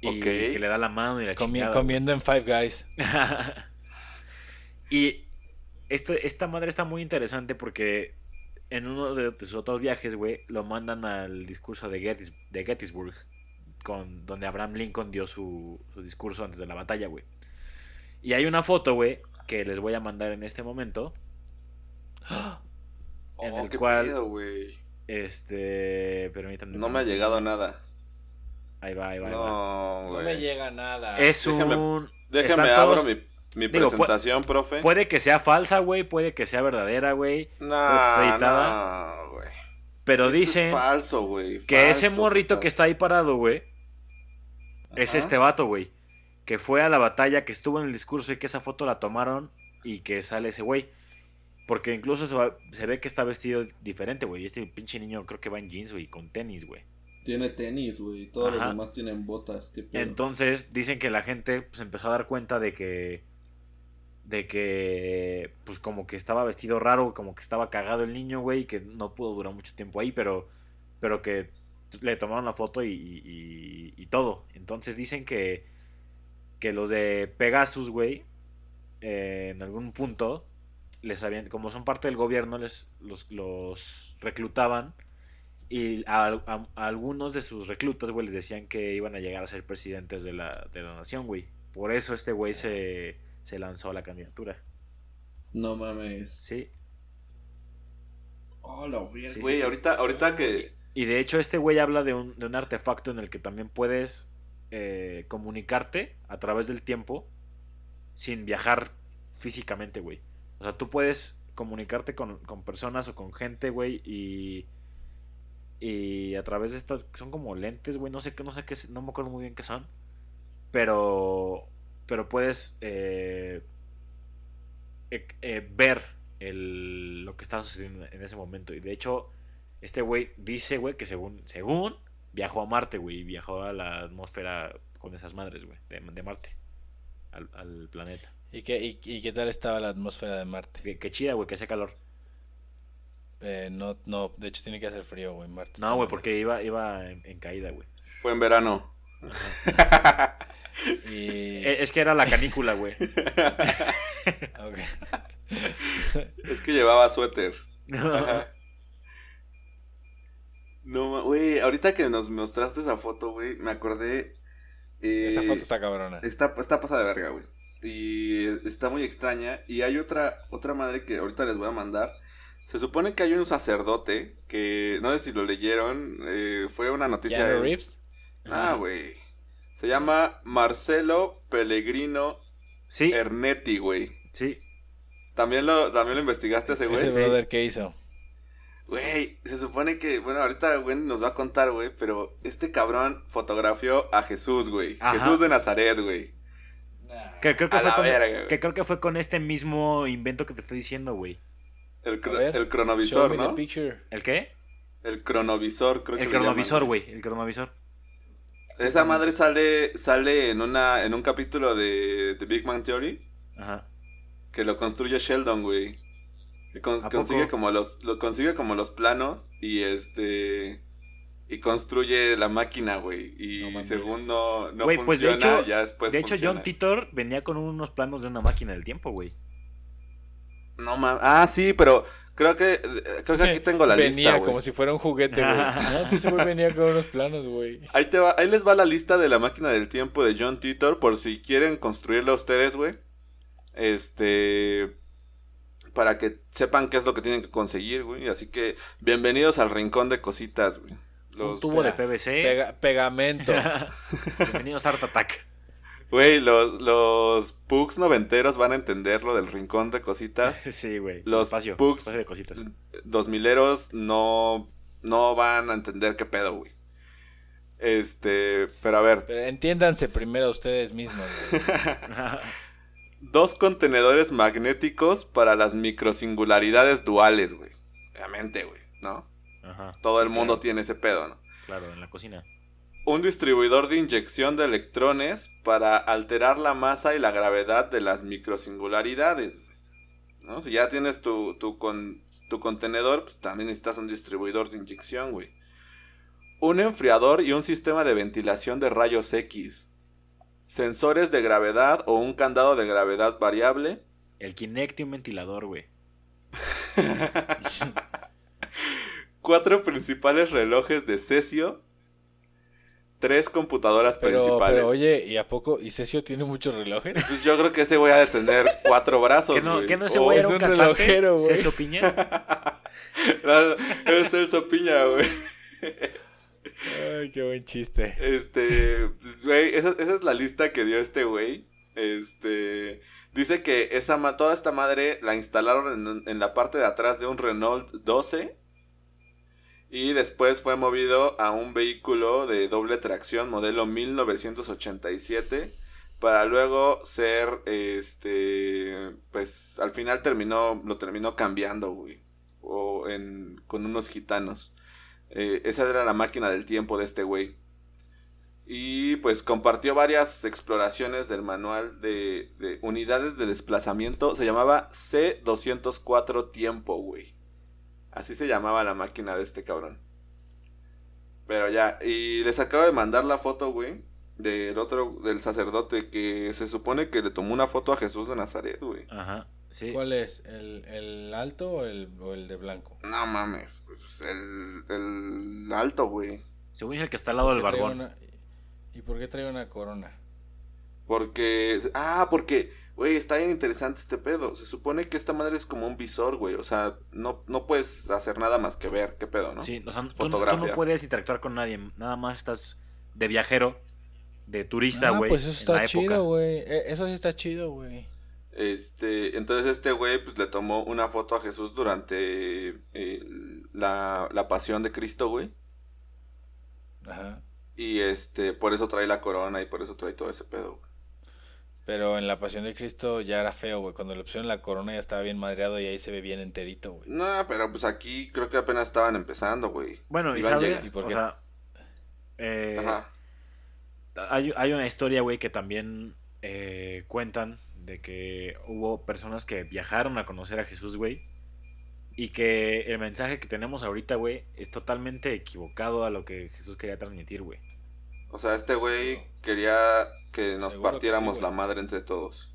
Y que le da la mano y la Comi- chingada, comiendo en Five Guys. (laughs) y esto, esta madre está muy interesante porque en uno de sus otros viajes, güey, lo mandan al discurso de, Gettys- de Gettysburg, con, donde Abraham Lincoln dio su, su discurso antes de la batalla, güey. Y hay una foto, güey, que les voy a mandar en este momento. (gasps) En Oh, el qué cual- pedo. Este, permítanme. No me ha llegado nada. Ahí va, ahí va, ahí va. No, No me llega nada. Es Déjame- un... Déjame abro todos- mi, mi Digo, pu- presentación, profe. Puede que sea falsa, güey, puede que sea verdadera, güey. Editada. no, güey. Pero Esto es dicen falso, güey. que ese morrito puta. que está ahí parado, güey, es Ajá. este vato, güey. Que fue a la batalla, que estuvo en el discurso y que esa foto la tomaron y que sale ese güey. Porque incluso se, va- se ve que está vestido diferente, güey. Y este pinche niño creo que va en jeans, güey, con tenis, güey. Tiene tenis, güey. Todos Ajá. los demás tienen botas. ¿Qué pedo? Entonces dicen que la gente pues, empezó a dar cuenta de que de que pues como que estaba vestido raro, como que estaba cagado el niño, güey, que no pudo durar mucho tiempo ahí, pero pero que le tomaron la foto y, y- y todo. Entonces dicen que que los de Pegasus, güey, eh, en algún punto les habían, como son parte del gobierno, les los, reclutaban y a- a algunos de sus reclutas, güey, les decían que iban a llegar a ser presidentes de la, de la nación, güey. Por eso este güey se, se lanzó a la candidatura. No mames. Sí. Oh, la verga. Sí, Güey, sí, sí. ahorita, ahorita que. Y de hecho este güey habla de un, de un artefacto en el que también puedes eh, comunicarte a través del tiempo sin viajar físicamente, güey. O sea, tú puedes comunicarte con, con personas o con gente, güey, y... Y a través de estos, son como lentes, güey, no sé qué, no sé qué, no me acuerdo muy bien qué son. Pero, pero puedes eh, eh, ver el, lo, estaba sucediendo en ese momento. Y de hecho, este güey dice, güey, que según, según viajó a Marte, güey, y viajó a la atmósfera con esas madres, güey, de, de Marte, al, al planeta. ¿Y qué, y, y qué tal estaba la atmósfera de Marte? Qué, qué chida, güey, que hace calor. Eh, no, no, de hecho tiene que hacer frío, güey, Marte. No, güey, porque iba, iba en, en caída, güey. Fue en verano. (laughs) Y... Eh, Es que era la canícula, güey. (laughs) es que llevaba suéter. Ajá. No, güey, ahorita que nos mostraste esa foto, güey, me acordé. eh, Esa foto está cabrona. Está, está pasada de verga, güey. Y está muy extraña. Y hay otra, otra madre que ahorita les voy a mandar. Se supone que hay un sacerdote que, no sé si lo leyeron, eh, fue una noticia... ¿Keanu Reeves? Ah, güey. Se llama Marcelo Pellegrino Sí, Ernetti, güey. sí. ¿También lo, también lo investigaste ese güey? Ese Sí. brother que hizo. Güey, se supone que, bueno, ahorita güey nos va a contar, güey, pero este cabrón fotografió a Jesús, güey. Jesús de Nazaret, güey. Que creo que, fue con, verga, que creo que fue con este mismo invento que te estoy diciendo, güey. El, ver, el cronovisor, ¿no? ¿El qué? El cronovisor, creo que El le llaman, cronovisor, güey. El cronovisor. Esa madre sale, sale en una, en un capítulo de The Big Man Theory Ajá. que lo construye Sheldon, güey. Que cons- ¿A consigue poco? como los, lo consigue como los planos y este y construye la máquina, güey. Y No según no, no Güey, pues de funciona, hecho- ya después de hecho, funciona. John Titor venía con unos planos de una máquina del tiempo, güey. No mames. Ah, sí, pero creo que eh, creo que aquí tengo la venía lista, güey. como si fuera un juguete, güey. No, ese güey venía con unos planos, güey. Ahí, te va, ahí les va la lista de la máquina del tiempo de John Titor por si quieren construirla ustedes, güey. Este. Para que sepan qué es lo que tienen que conseguir, güey. Así que bienvenidos al rincón de cositas, güey. Un tubo de ah, PVC. Pega- pegamento. (laughs) Bienvenidos a Art Attack. Güey, los, los pugs noventeros van a entender lo del rincón de cositas. (laughs) sí, güey. Los espacio, pugs- espacio de cositas. Dos mileros no, no van a entender qué pedo, güey. Este, pero a ver, Pero entiéndanse primero ustedes mismos, güey. (laughs) Dos contenedores magnéticos para las microsingularidades duales, güey. Obviamente, güey, ¿no? Ajá, Todo el mundo claro. tiene ese pedo, ¿no? claro, en la cocina. Un distribuidor de inyección de electrones para alterar la masa y la gravedad de las microsingularidades. ¿No? Si ya tienes tu, tu, con- tu contenedor, pues también necesitas un distribuidor de inyección, güey. Un enfriador y un sistema de ventilación de rayos X. Sensores de gravedad o un candado de gravedad variable. El Kinect y un ventilador, güey. (laughs) Cuatro principales relojes de cesio. Tres computadoras Pero, principales. pero oye, ¿y a poco? ¿Y Cesio tiene muchos relojes? Pues yo creo que ese ha de tener (laughs) cuatro brazos, ¿Que no, güey. que no ese güey es era un cantante? relojero, güey. ¿Celso Piña? (laughs) No, es Celso Piña, güey. (laughs) Ay, qué buen chiste. Este, pues, güey, esa, esa es la lista que dio este güey. Este, dice que esa ma- toda esta madre la instalaron en, en la parte de atrás de un Renault 12 y después fue movido a un vehículo de doble tracción modelo 1987 para luego ser, este, pues al final terminó, lo terminó cambiando, güey, o en, con unos gitanos. Eh, esa era la máquina del tiempo de este güey. Y pues compartió varias exploraciones del manual de, de unidades de desplazamiento. Se llamaba C204 Tiempo, güey. Así se llamaba la máquina de este cabrón. Pero ya, y les acabo de mandar la foto, güey, del otro, del sacerdote que se supone que le tomó una foto a Jesús de Nazaret, güey. Ajá, sí. ¿Cuál es? ¿El, el alto o el, o el de blanco? No mames, pues el, el alto, güey. Según es el que está al lado del ¿Por qué trae barbón. una- ¿Y por qué trae una corona? Porque. Ah, porque. Güey, está bien interesante este pedo. Se supone que esta madre es como un visor, güey. O sea, no, no puedes hacer nada más que ver qué pedo, ¿no? Sí, o sea, tú, no- tú no puedes interactuar con nadie. Nada más estás de viajero, de turista, Ah, güey. pues eso está chido, güey. Eh, Eso sí está chido, güey. Este, entonces este güey pues le tomó una foto a Jesús durante eh, la, la pasión de Cristo, güey. Ajá. Y este, por eso trae la corona y por eso trae todo ese pedo. güey. Pero en la Pasión de Cristo ya era feo, güey. Cuando le pusieron la corona ya estaba bien madreado y ahí se ve bien enterito, güey. No, pero pues aquí creo que apenas estaban empezando, güey. Bueno, y sabes, llega. ¿Y por o qué? sea, eh, Ajá. hay, hay una historia, güey, que también eh, cuentan de que hubo personas que viajaron a conocer a Jesús, güey, y que el mensaje que tenemos ahorita, güey, es totalmente equivocado a lo que Jesús quería transmitir, güey. O sea, este güey quería que nos Seguro que partiéramos sí, la madre entre todos.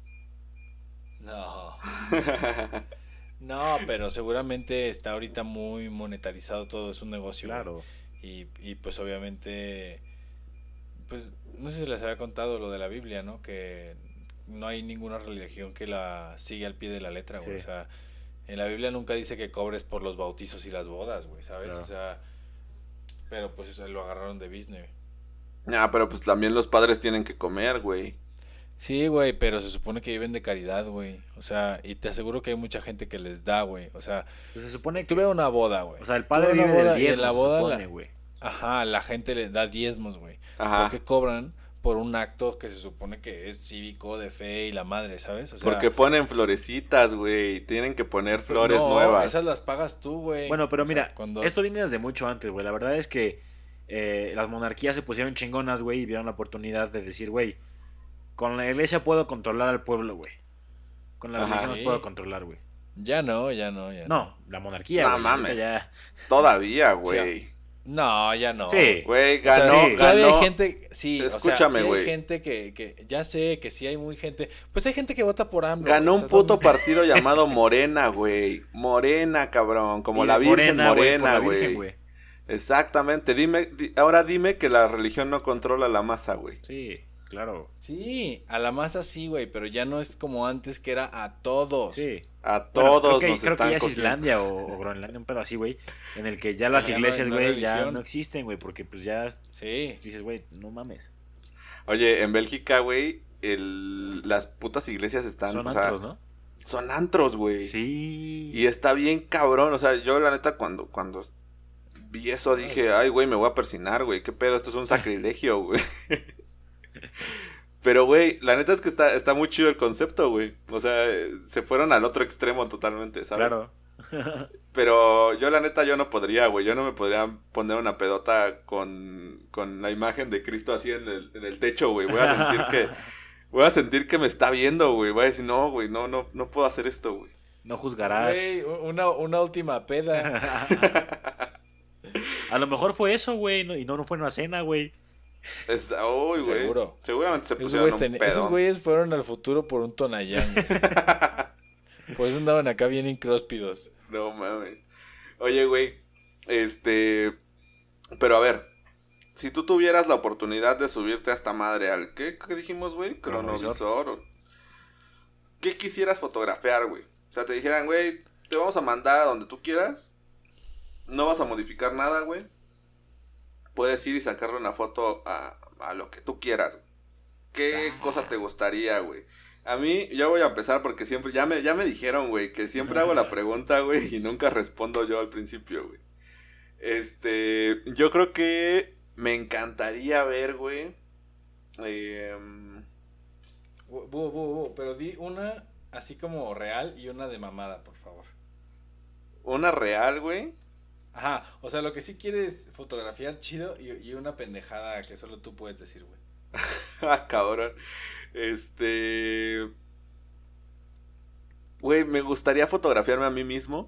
No. (laughs) No, pero seguramente está ahorita muy monetarizado todo, es un negocio. Claro. Y, y pues obviamente, pues no sé si les había contado lo de la Biblia, ¿no? Que no hay ninguna religión que la sigue al pie de la letra, güey. Sí. O sea, en la Biblia nunca dice que cobres por los bautizos y las bodas, güey, ¿sabes? Claro. O sea, pero pues eso lo agarraron de business. Ah, pero pues también los padres tienen que comer, güey. Sí, güey, pero se supone que viven de caridad, güey. O sea, y te aseguro que hay mucha gente que les da, güey. O sea, Pues se supone que... tuve una boda, güey. O sea, el padre Tuve una vive del boda y en diezmo, la boda supone, güey. Ajá, la gente le da diezmos, güey. Ajá. Porque cobran por un acto que se supone que es cívico, de fe y la madre, ¿sabes? O sea, Porque ponen florecitas, güey. Tienen que poner flores no, nuevas. Esas las pagas tú, güey. Bueno, pero O sea, mira, cuando... esto viene desde mucho antes, güey. La verdad es que eh, las monarquías se pusieron chingonas, güey, y vieron la oportunidad de decir, güey, con la iglesia puedo controlar al pueblo, güey. Con la Ajá. religión los puedo controlar, güey. Ya no, ya no, ya no. No, la monarquía, No mames. Ya... Todavía, güey. No, ya no. Sí. Güey, O sea, ganó, sí. todavía ganó. hay gente, sí, Escúchame, o sea, sí güey. hay gente que, que, ya sé que sí hay muy gente, pues hay gente que vota por AMLO. Ganó un o sea, puto también- partido (laughs) llamado Morena, güey. Morena, cabrón. Como Y la Virgen Morena, güey. Exactamente. Dime, di- ahora dime que la religión no controla la masa, güey. Sí, claro. Sí, a la masa sí, güey, pero ya no es como antes que era a todos. Sí. A Bueno, todos creo que, nos creo que están ya es. Islandia o, o (laughs) Groenlandia, un pedo así, güey. En el que ya las Ya iglesias, no güey, ya no existen, güey. Porque pues ya Sí. dices, güey, no mames. Oye, en Bélgica, güey, el... las putas iglesias están... Son o sea, antros, ¿no? Son antros, güey. Sí. Y está bien cabrón. O sea, yo la neta cuando, cuando vi eso dije, ay, güey, me voy a persinar, güey. ¿Qué pedo? Esto es un sacrilegio, güey. (laughs) Pero, güey, la neta es que está, está muy chido el concepto, güey. O sea, se fueron al otro extremo totalmente, ¿sabes? Claro. (laughs) Pero yo la neta yo no podría, güey. Yo no me podría poner una pedota con, con la imagen de Cristo así en el, en el techo, güey. Voy a sentir que (laughs) voy a sentir que me está viendo, güey. Voy a decir, "No, güey, no no no puedo hacer esto, güey." No juzgarás. Güey, una, una última peda. A lo mejor fue eso, güey, no- y no, no fue una cena, güey. Es, uy, Sí, güey. seguro. Seguramente se Esos pusieron güeyes, un pedo. esos güeyes fueron al futuro por un Tonayán. güey. (laughs) Por eso andaban acá bien incróspidos. No mames. Oye, güey, este pero a ver, si tú tuvieras la oportunidad de subirte a esta madre al ¿qué, qué dijimos, güey? Cronovisor. Cronovisor. o- ¿Qué quisieras fotografiar, güey? O sea, te dijeran, güey, te vamos a mandar a donde tú quieras. No vas a modificar nada, güey. Puedes ir y sacarle una foto a, a lo que tú quieras. güey. ¿Qué Ah. cosa te gustaría, güey? A mí, yo voy a empezar porque siempre, ya me, ya me dijeron, güey, que siempre hago la pregunta, güey, y nunca respondo yo al principio, güey. Este, yo creo que me encantaría ver, güey. bu, bu, bu, pero di una así como real y una de mamada, por favor. una real, güey. Ajá, o sea, lo que sí quieres fotografiar chido y, y una pendejada que solo tú puedes decir, güey. (laughs) ah, cabrón. Este. Güey, me gustaría fotografiarme a mí mismo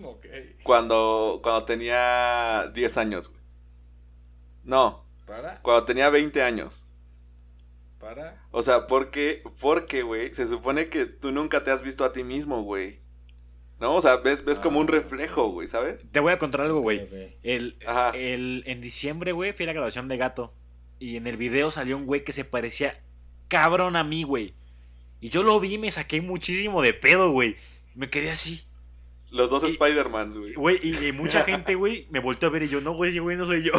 Ok. cuando, cuando tenía 10 años, güey. No, ¿Para? cuando tenía 20 años. ¿Para? O sea, porque, porque, güey, se supone que tú nunca te has visto a ti mismo, güey. ¿No? O sea, ves, ves como un Ah, reflejo, güey, ¿sabes? Te voy a contar algo, güey. El, el, en diciembre, güey, fui a la grabación de Gato. Y en el video salió un güey que se parecía cabrón a mí, güey. Y yo lo vi y me saqué muchísimo de pedo, güey. Me quedé así. Los dos Spider-Mans, güey. Güey, y, y mucha (laughs) gente, güey, me volteó a ver y yo, no, güey, güey no soy yo.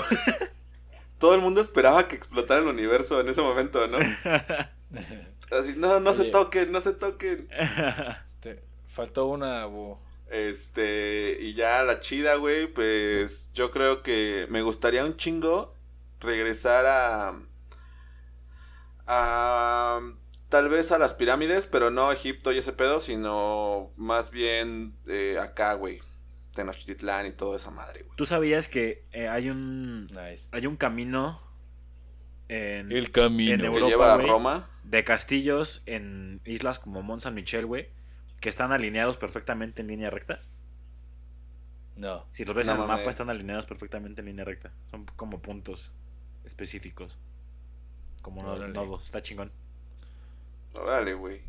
(laughs) Todo el mundo esperaba que explotara el universo en ese momento, ¿no? (laughs) Así, no, no se toquen, no se toquen. Te faltó una, bu. Este, y ya la chida, güey, pues yo creo que me gustaría un chingo regresar a Ah, tal vez a las pirámides, pero no Egipto y ese pedo, sino más bien eh, acá, güey. Tenochtitlán y toda esa madre, güey. ¿Tú sabías que eh, hay un Nice. hay un camino en, El camino. En Que Europa, lleva a. Roma. de castillos en islas como Mont Saint Michel, güey, que están alineados perfectamente en línea recta? No. Si los ves No en el mapa, están alineados perfectamente en línea recta. Son como puntos específicos. Como no- Órale. nodos. Está chingón. Órale, güey.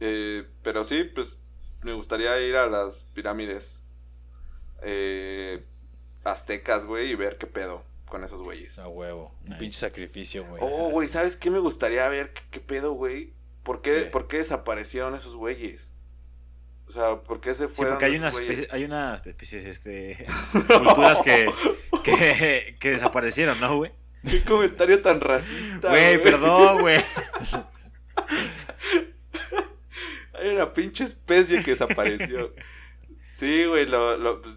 Eh, pero sí, pues me gustaría ir a las pirámides eh, aztecas, güey, y ver qué pedo con esos güeyes. A huevo. Un Nice. pinche sacrificio, güey. Oh, güey, ¿sabes qué me gustaría ver? ¿Qué, qué pedo, güey? ¿Por qué. ¿Por qué desaparecieron esos güeyes? O sea, ¿por qué se Sí, fueron porque hay unas especies, hay este, (laughs) culturas que, que, que desaparecieron, ¿no, güey? Qué comentario tan racista, Güey, perdón, güey. (laughs) Hay una pinche especie que desapareció. sí, güey, lo, lo, pues,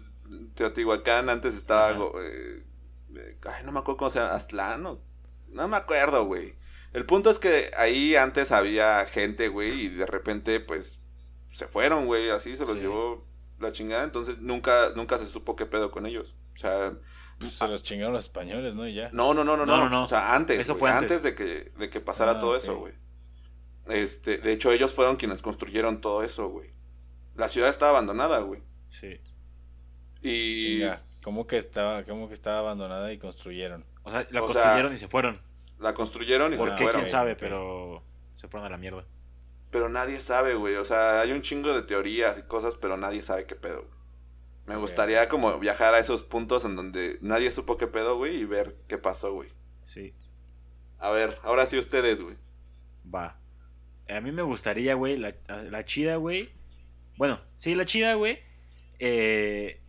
Teotihuacán antes estaba... Eh, eh, ay, no me acuerdo cómo se llama, Aztlán, o- No me acuerdo, güey. El punto es que ahí antes había gente, güey, y de repente, pues, se fueron, güey, así se los Sí. llevó la chingada, entonces nunca, nunca se supo qué pedo con ellos. O sea, Pues se los chingaron los españoles, ¿no? Y ya. no, no, no, no, No, no. O sea, antes, Eso fue antes. antes. de que, de que pasara Ah, todo eso, güey. Este, de hecho, ellos fueron quienes construyeron todo eso, güey. La ciudad estaba abandonada, güey. Sí. Y Chinga. ¿Cómo que estaba, cómo que estaba abandonada y construyeron? O sea, la O sea, construyeron y se fueron. La construyeron y ¿Por se qué? fueron. ¿Quién sabe? Pero se fueron a la mierda. Pero nadie sabe, güey. O sea, hay un chingo de teorías y cosas, pero nadie sabe qué pedo. güey. Me gustaría como viajar a esos puntos en donde nadie supo qué pedo, güey, y ver qué pasó, güey. Sí. A ver, ahora sí ustedes, güey. Va. A mí me gustaría, güey, la, la chida, güey. Bueno, sí, la chida, güey. Eh,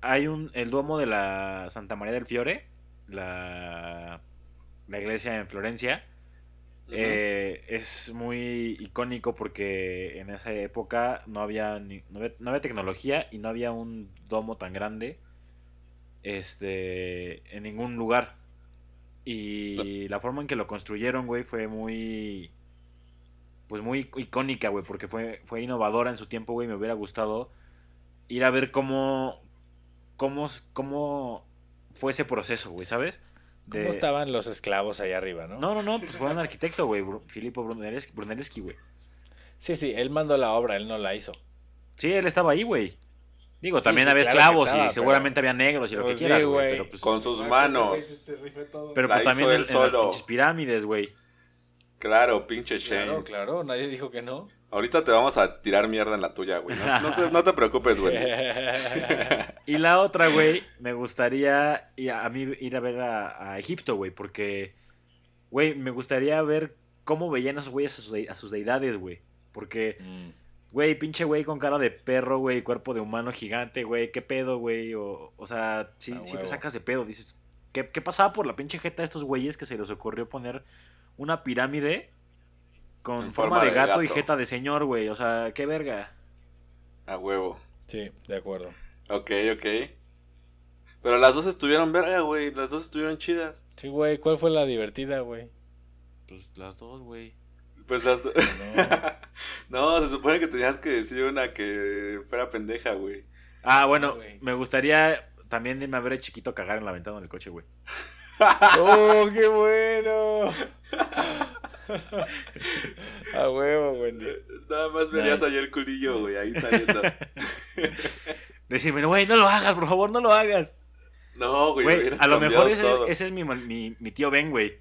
hay un, el Duomo de la Santa María del Fiore, la, la iglesia en Florencia. Eh, es muy icónico porque en esa época no había, ni- no había, no había tecnología y no había un domo tan grande este, en ningún lugar. Y la forma en que lo construyeron, güey, fue muy. Pues muy icónica, güey, porque fue, fue innovadora en su tiempo, güey. Me hubiera gustado ir a ver cómo. cómo, cómo fue ese proceso, güey, ¿sabes? ¿Cómo De- estaban los esclavos allá arriba, no? no, no, no, pues fue un arquitecto, güey, Filippo Brunelleschi, Brunelleschi, güey. Sí, sí, él mandó la obra, él no la hizo. Sí, él estaba ahí, güey. Digo, Sí, también sí, había claro esclavos estaba, y seguramente pero- había negros y lo Pues que sí, quieras, güey. Pero pues, Con sus Ah, manos. se- todo. pero la pues también en, él en las solo. pinches pirámides, güey. Claro, pinche Shane. Claro, claro, nadie dijo que no. Ahorita te vamos a tirar mierda en la tuya, güey. No, no te, no te preocupes, güey. (laughs) Y la otra, güey, me gustaría ir a, a mí ir a ver a, a Egipto, güey, porque, güey, me gustaría ver cómo veían a esos güeyes a sus, de- a sus deidades, güey. Porque, Mm, güey, pinche güey con cara de perro, güey, cuerpo de humano gigante, güey, qué pedo, güey. O, o sea, sí, te sacas de pedo, dices, ¿qué, ¿qué pasaba por la pinche jeta de estos güeyes que se les ocurrió poner una pirámide con En forma, forma de de gato, y jeta de señor, güey? O sea, qué verga. A huevo. sí, de acuerdo. Ok, ok. Pero las dos estuvieron verga, güey. Las dos estuvieron chidas. Sí, güey, ¿cuál fue la divertida, güey? Pues las dos, güey. Pues las dos. No. (laughs) no, se supone que tenías que decir una que fuera pendeja, güey. Ah, bueno, me gustaría también irme a ver a chiquito cagar en la ventana del coche, güey. (laughs) ¡Oh, qué bueno! (laughs) (laughs) A huevo, Wendy. Nada más verías Nice. ayer el culillo, güey, ahí saliendo. (laughs) Decirme, güey, no lo hagas, por favor, no lo hagas. No, güey, a lo mejor ese, es mi, mi, mi tío Ben, güey.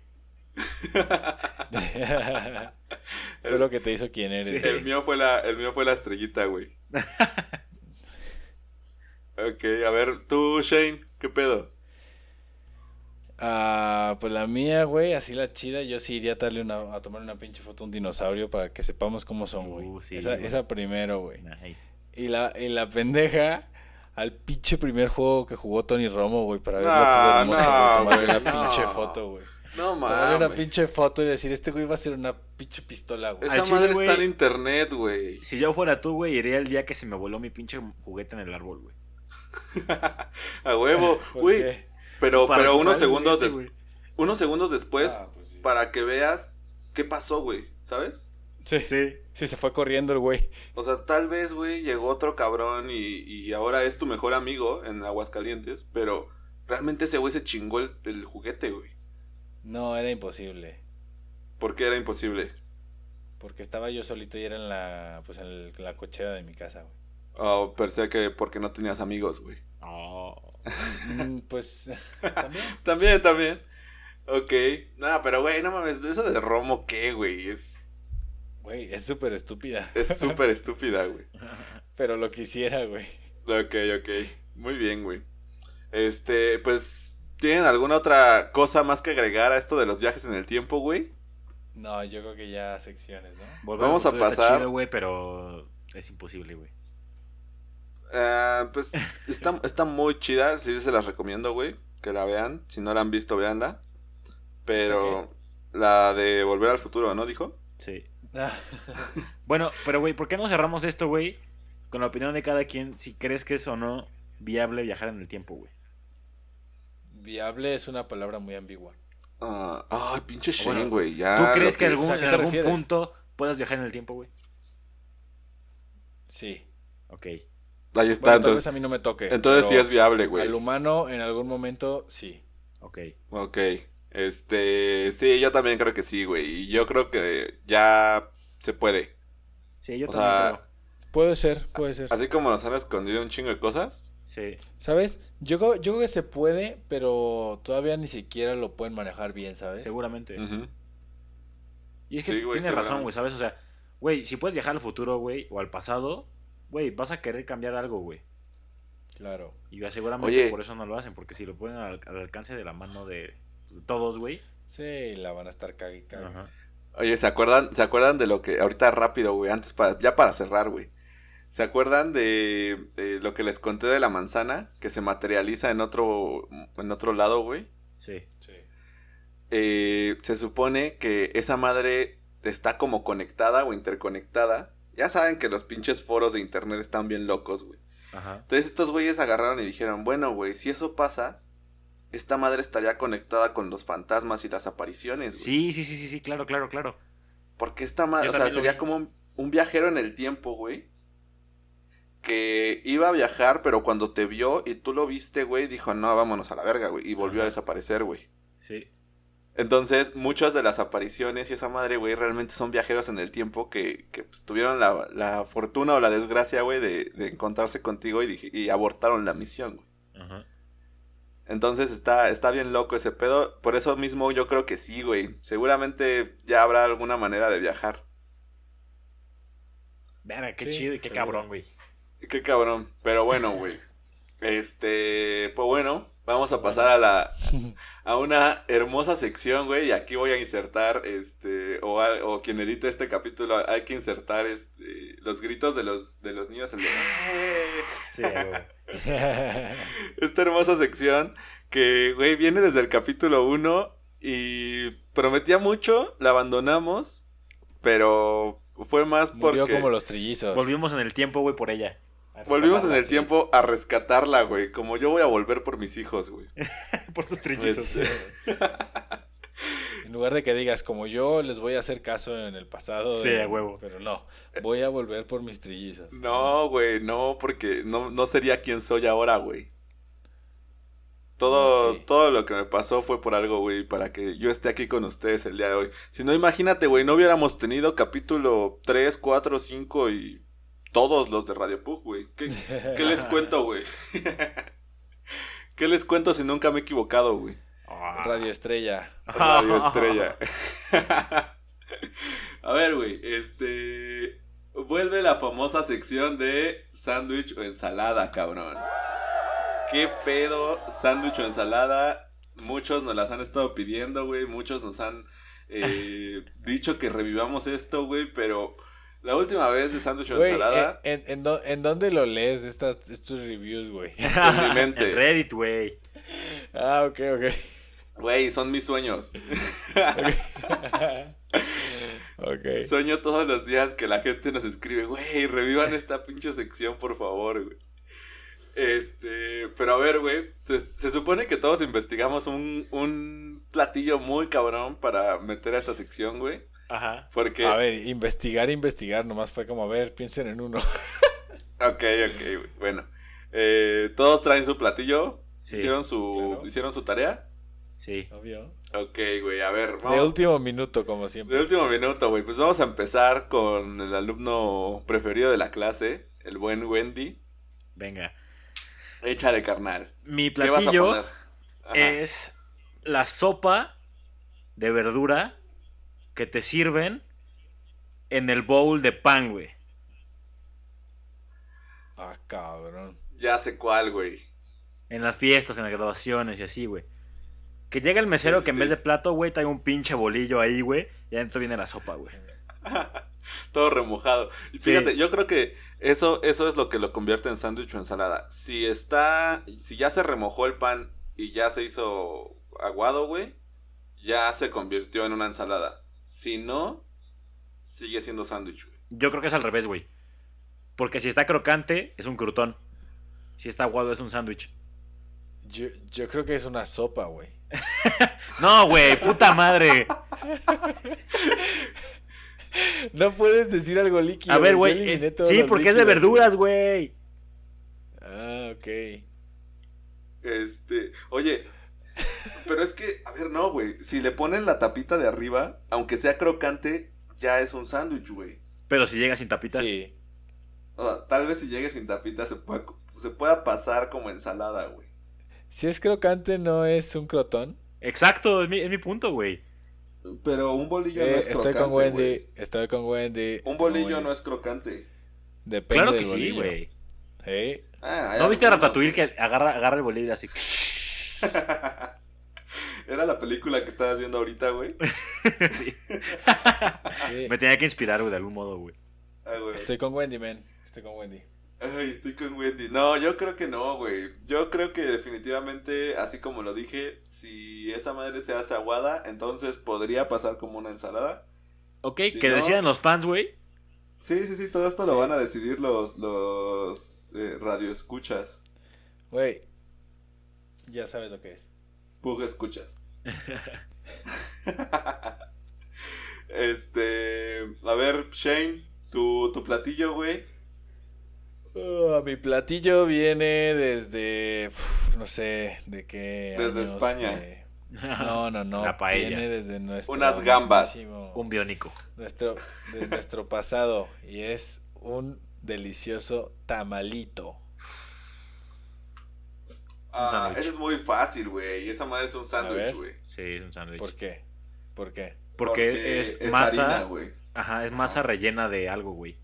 (laughs) fue lo que te hizo quién eres. Sí. El mío fue la, el mío fue la estrellita, güey. ok, a ver, tú, Shane, ¿qué pedo? Ah, pues la mía, güey, así la chida, yo sí iría a, darle una, a tomar una pinche foto a un dinosaurio para que sepamos cómo son, güey. Uh, sí, esa, güey. esa primero, güey. Nice. Y la, y la pendeja al pinche primer juego que jugó Tony Romo, güey, para ver No, lo todo hermoso, no, güey, tomarle una pinche foto, güey. No Tomarle una mames. pinche foto y decir, este güey va a ser una pinche pistola, güey. Esa chile, madre güey. está en internet, güey. Si yo fuera tú, güey, iría el día que se me voló mi pinche juguete en el árbol, güey. (laughs) A huevo, (laughs) ¿Por güey. qué? Pero, pero unos segundos, des- unos segundos después, Ah, pues sí. para que veas qué pasó, güey, ¿sabes? Sí, Sí. sí, se fue corriendo el güey. O sea, tal vez, güey, llegó otro cabrón y, y ahora es tu mejor amigo en Aguascalientes, pero realmente ese güey se chingó el, el juguete, güey. No, era imposible. Porque era imposible. Porque estaba yo solito y era en la, pues en el- la cochera de mi casa, güey. Oh, pensé que porque no tenías amigos, güey. Oh. Mm, pues también. (laughs) También, también. Ok. No, pero, güey, no mames, eso de Romo, ¿qué, güey? Es Güey, es súper estúpida. es súper estúpida, güey. (laughs) Pero lo quisiera, güey. Ok, ok. Muy bien, güey. Este, pues, ¿tienen alguna otra cosa más que agregar a esto de los viajes en el tiempo, güey? No, yo creo que ya secciones, ¿no? Volver Vamos a pasar. chido, güey, pero es imposible, güey. Ah, pues, está, está muy chida, sí se las recomiendo, güey, que la vean. Si no la han visto, véanla. Pero, la de Volver al Futuro, ¿no? Dijo. Sí. Ah, (laughs) Bueno, pero güey, ¿por qué no cerramos esto, güey? Con la opinión de cada quien, si crees que es o no viable viajar en el tiempo, güey. Viable es una palabra muy ambigua. Ah, ay, pinche Bueno, Shane, güey, ya. ¿Tú crees que, algún, o sea, ¿a qué en algún refieres? punto puedas viajar en el tiempo, güey? Sí. Ok. Ahí está, Bueno, tal vez entonces. a mí no me toque. Entonces sí es viable, güey. Al humano, en algún momento, sí. Ok. Ok. Este, sí, yo también creo que sí, güey. Y yo creo que ya se puede. Sí, yo O también sea, Puede ser, puede ser. Así como nos han escondido un chingo de cosas. creo. Sí. ¿Sabes? Yo, creo- yo creo que se puede, pero todavía ni siquiera lo pueden manejar bien, ¿sabes? Seguramente. Ujú. Y es que Sí, güey, razón, güey, ¿sabes? O sea, güey, si puedes viajar al futuro, güey, o al pasado, güey, vas a querer cambiar algo, güey. Claro. Y seguramente Oye. por eso no lo hacen, porque si lo ponen al, al alcance de la mano de, de todos, güey. Sí, la van a estar cague y cague. Ajá. Oye, ¿se acuerdan, ¿se acuerdan de lo que, ahorita rápido, güey, antes para, ya para cerrar, güey? ¿Se acuerdan de, de lo que les conté de la manzana? Que se materializa en otro, en otro lado, güey. Sí. Sí. Eh, se supone que esa madre está como conectada o interconectada. Ya saben que los pinches foros de internet están bien locos, güey. Ajá. Entonces estos güeyes agarraron y dijeron, bueno, güey, si eso pasa, esta madre estaría conectada con los fantasmas y las apariciones, güey. Sí, sí, sí, sí, sí, claro, claro, claro. Porque esta madre, o sea, sería vi. como un, un viajero en el tiempo, güey. Que iba a viajar, pero cuando te vio y tú lo viste, güey, dijo, no, vámonos a la verga, güey. Y volvió a desaparecer, güey. Sí. Entonces, muchas de las apariciones y esa madre, güey, realmente son viajeros en el tiempo que, que pues, tuvieron la, la fortuna o la desgracia, güey, de, de encontrarse contigo y, y abortaron la misión, güey. Ajá. Entonces está, está bien loco ese pedo. Por eso mismo yo creo que sí, güey. Seguramente ya habrá alguna manera de viajar. Verga, qué Sí, chido y qué cabrón, güey. Qué cabrón. Pero bueno, güey. Este, pues bueno, vamos a pasar a la a una hermosa sección, güey, y aquí voy a insertar este o, a- o quien edite este capítulo hay que insertar este los gritos de los de los niños el de (laughs) esta hermosa sección que, güey, viene desde el capítulo 1 y prometía mucho, la abandonamos, pero fue más Murió porque como los trillizos. Volvimos en el tiempo, güey, por ella. Volvimos en el tiempo a rescatarla, güey, como yo voy a volver por mis hijos, güey. (laughs) por tus trillizos. Este, (laughs) En lugar de que digas, como yo les voy a hacer caso en el pasado. Sí, de- a huevo. Pero no, voy a volver por mis trillizos. No, güey, no, porque no, no sería quien soy ahora, güey. Todo, sí. todo lo que me pasó fue por algo, güey, para que yo esté aquí con ustedes el día de hoy. Si no, imagínate, güey, no hubiéramos tenido capítulo 3, 4, 5 y todos los de Radio Pug, güey. ¿Qué, qué les cuento, güey? (laughs) ¿Qué les cuento si nunca me he equivocado, güey? Ah. Radio Estrella. Radio Estrella. (laughs) A ver, güey, este... Vuelve la famosa sección de sándwich o ensalada, cabrón. ¿Qué pedo? Sándwich o ensalada. Muchos nos las han estado pidiendo, güey. Muchos nos han eh, (laughs) dicho que revivamos esto, güey. Pero la última vez de sándwich o ensalada... ¿en, en, dó- en dónde lo lees estas, estos reviews, güey? (laughs) En mi mente. En Reddit, güey. ah, ok, ok. Güey, son mis sueños. (laughs) ok. (laughs) Sueño todos los días que la gente nos escribe, güey, revivan esta pinche sección, por favor, güey. Este, pero a ver, güey, se, se supone que todos investigamos un, un platillo muy cabrón para meter a esta sección, güey. Ajá. Porque, A ver, investigar, investigar, nomás fue como, a ver, piensen en uno. (laughs) ok, ok, güey, bueno. Eh, todos traen su platillo, Sí. hicieron su, Claro. hicieron su tarea. Sí. Obvio. Ok, güey, a ver, De último minuto, como siempre. De último minuto, güey. Pues vamos a empezar con el alumno preferido de la clase, el buen Wendy. Venga. Échale, carnal. Mi ¿Qué vas a platillo poner? Es la sopa de verdura que te sirven en el bowl de pan, güey. Ah, cabrón. Ya sé cuál, güey. En las fiestas, en las graduaciones y así, güey. Que llega el mesero Sí, que en sí. vez de plato, güey, trae un pinche bolillo ahí, güey. Y adentro viene la sopa, güey. (laughs) Todo remojado. Y fíjate, yo creo que eso, eso es lo que lo convierte en sándwich o ensalada. Si está, si ya se remojó el pan y ya se hizo aguado, güey, ya se convirtió en una ensalada. Si no, sigue siendo sándwich, güey. Yo creo que es al revés, güey. Porque si está crocante, es un crutón. Si está aguado, es un sándwich. Yo, yo creo que es una sopa, güey. (laughs) No, güey, puta madre. No puedes decir algo líquido. A ver, güey. eh, Sí, porque es de verduras, güey. Ah, ok. Este, oye, pero es que, a ver, no, güey. Si le ponen la tapita de arriba, aunque sea crocante, ya es un sándwich, güey. Pero si llega sin tapita. Sí. O sea, tal vez si llegue sin tapita se pueda, se pueda pasar como ensalada, güey. Si es crocante, no es un crotón. Exacto, es mi, es mi punto, güey. Pero un bolillo no Eh, es estoy crocante, con Wendy. güey. Estoy con Wendy. Un estoy bolillo Wendy. no es crocante. Depende Claro del que sí, güey. Ah, ¿No viste a Ratatouille que agarra, agarra el bolillo así? (laughs) Era la película que estabas viendo ahorita, güey. (laughs) Sí. sí. Me tenía que inspirar, güey, de algún modo, güey. Ah, güey. Estoy con Wendy, man. Estoy con Wendy. Ay, estoy con Wendy. No, yo creo que no, güey. Yo creo que definitivamente, así como lo dije, si esa madre se hace aguada, entonces podría pasar como una ensalada. Ok, Si que no- decidan los fans, güey. Sí, sí, sí, todo esto lo van a decidir los, los eh, radioescuchas. Güey. Ya sabes lo que es. Pug escuchas. (laughs) este, a ver, Shane, tu, tu platillo, güey. Ah, mi platillo viene desde. uf, no sé de qué. Desde años España. de- No, no, no. La paella. Viene desde nuestro. Unas gambas. mismísimo- Un biónico. Nuestro, de nuestro pasado. Y es un delicioso tamalito. Ah, ese es muy fácil, güey. Esa madre es un sándwich, güey. Sí, es un sándwich. ¿Por qué? ¿Por qué? Porque, es, masa. harina, güey. Ajá, es masa rellena de algo, güey.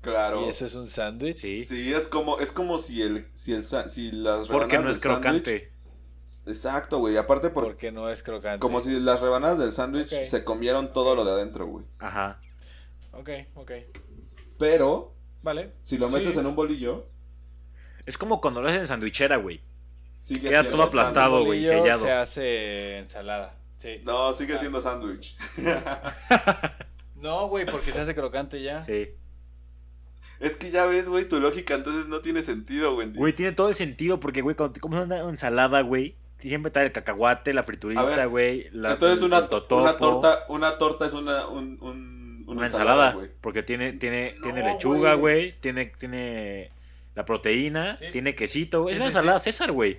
Claro. ¿Y eso es un sándwich? Sí. Sí, es como, es como si el, si el, si las Porque rebanadas no es del sándwich- crocante. Exacto, güey. Aparte por, Porque no es crocante. como si las rebanadas del sándwich Ok. se comieron todo lo de adentro, güey. Ajá. Ok, ok. Pero, Vale. si lo metes Sí. en un bolillo, Es como cuando lo haces en sandwichera, güey. sigue Queda todo aplastado, güey, sellado. Se hace ensalada. Sí. No, sigue Ah. siendo sándwich. (laughs) No, güey, porque se hace crocante ya. Sí. es que ya ves, güey, tu lógica entonces no tiene sentido, güey. Güey, tiene todo el sentido porque, güey, cuando te comes una ensalada, güey, siempre trae el cacahuate, la friturita, güey. la- Entonces el- una, el una torta, una torta es una, un, un- Una ensalada, porque tiene, tiene, No, tiene lechuga, güey. güey, tiene, tiene la proteína, Sí. tiene quesito, güey. Sí, es una ensalada sí. César, güey.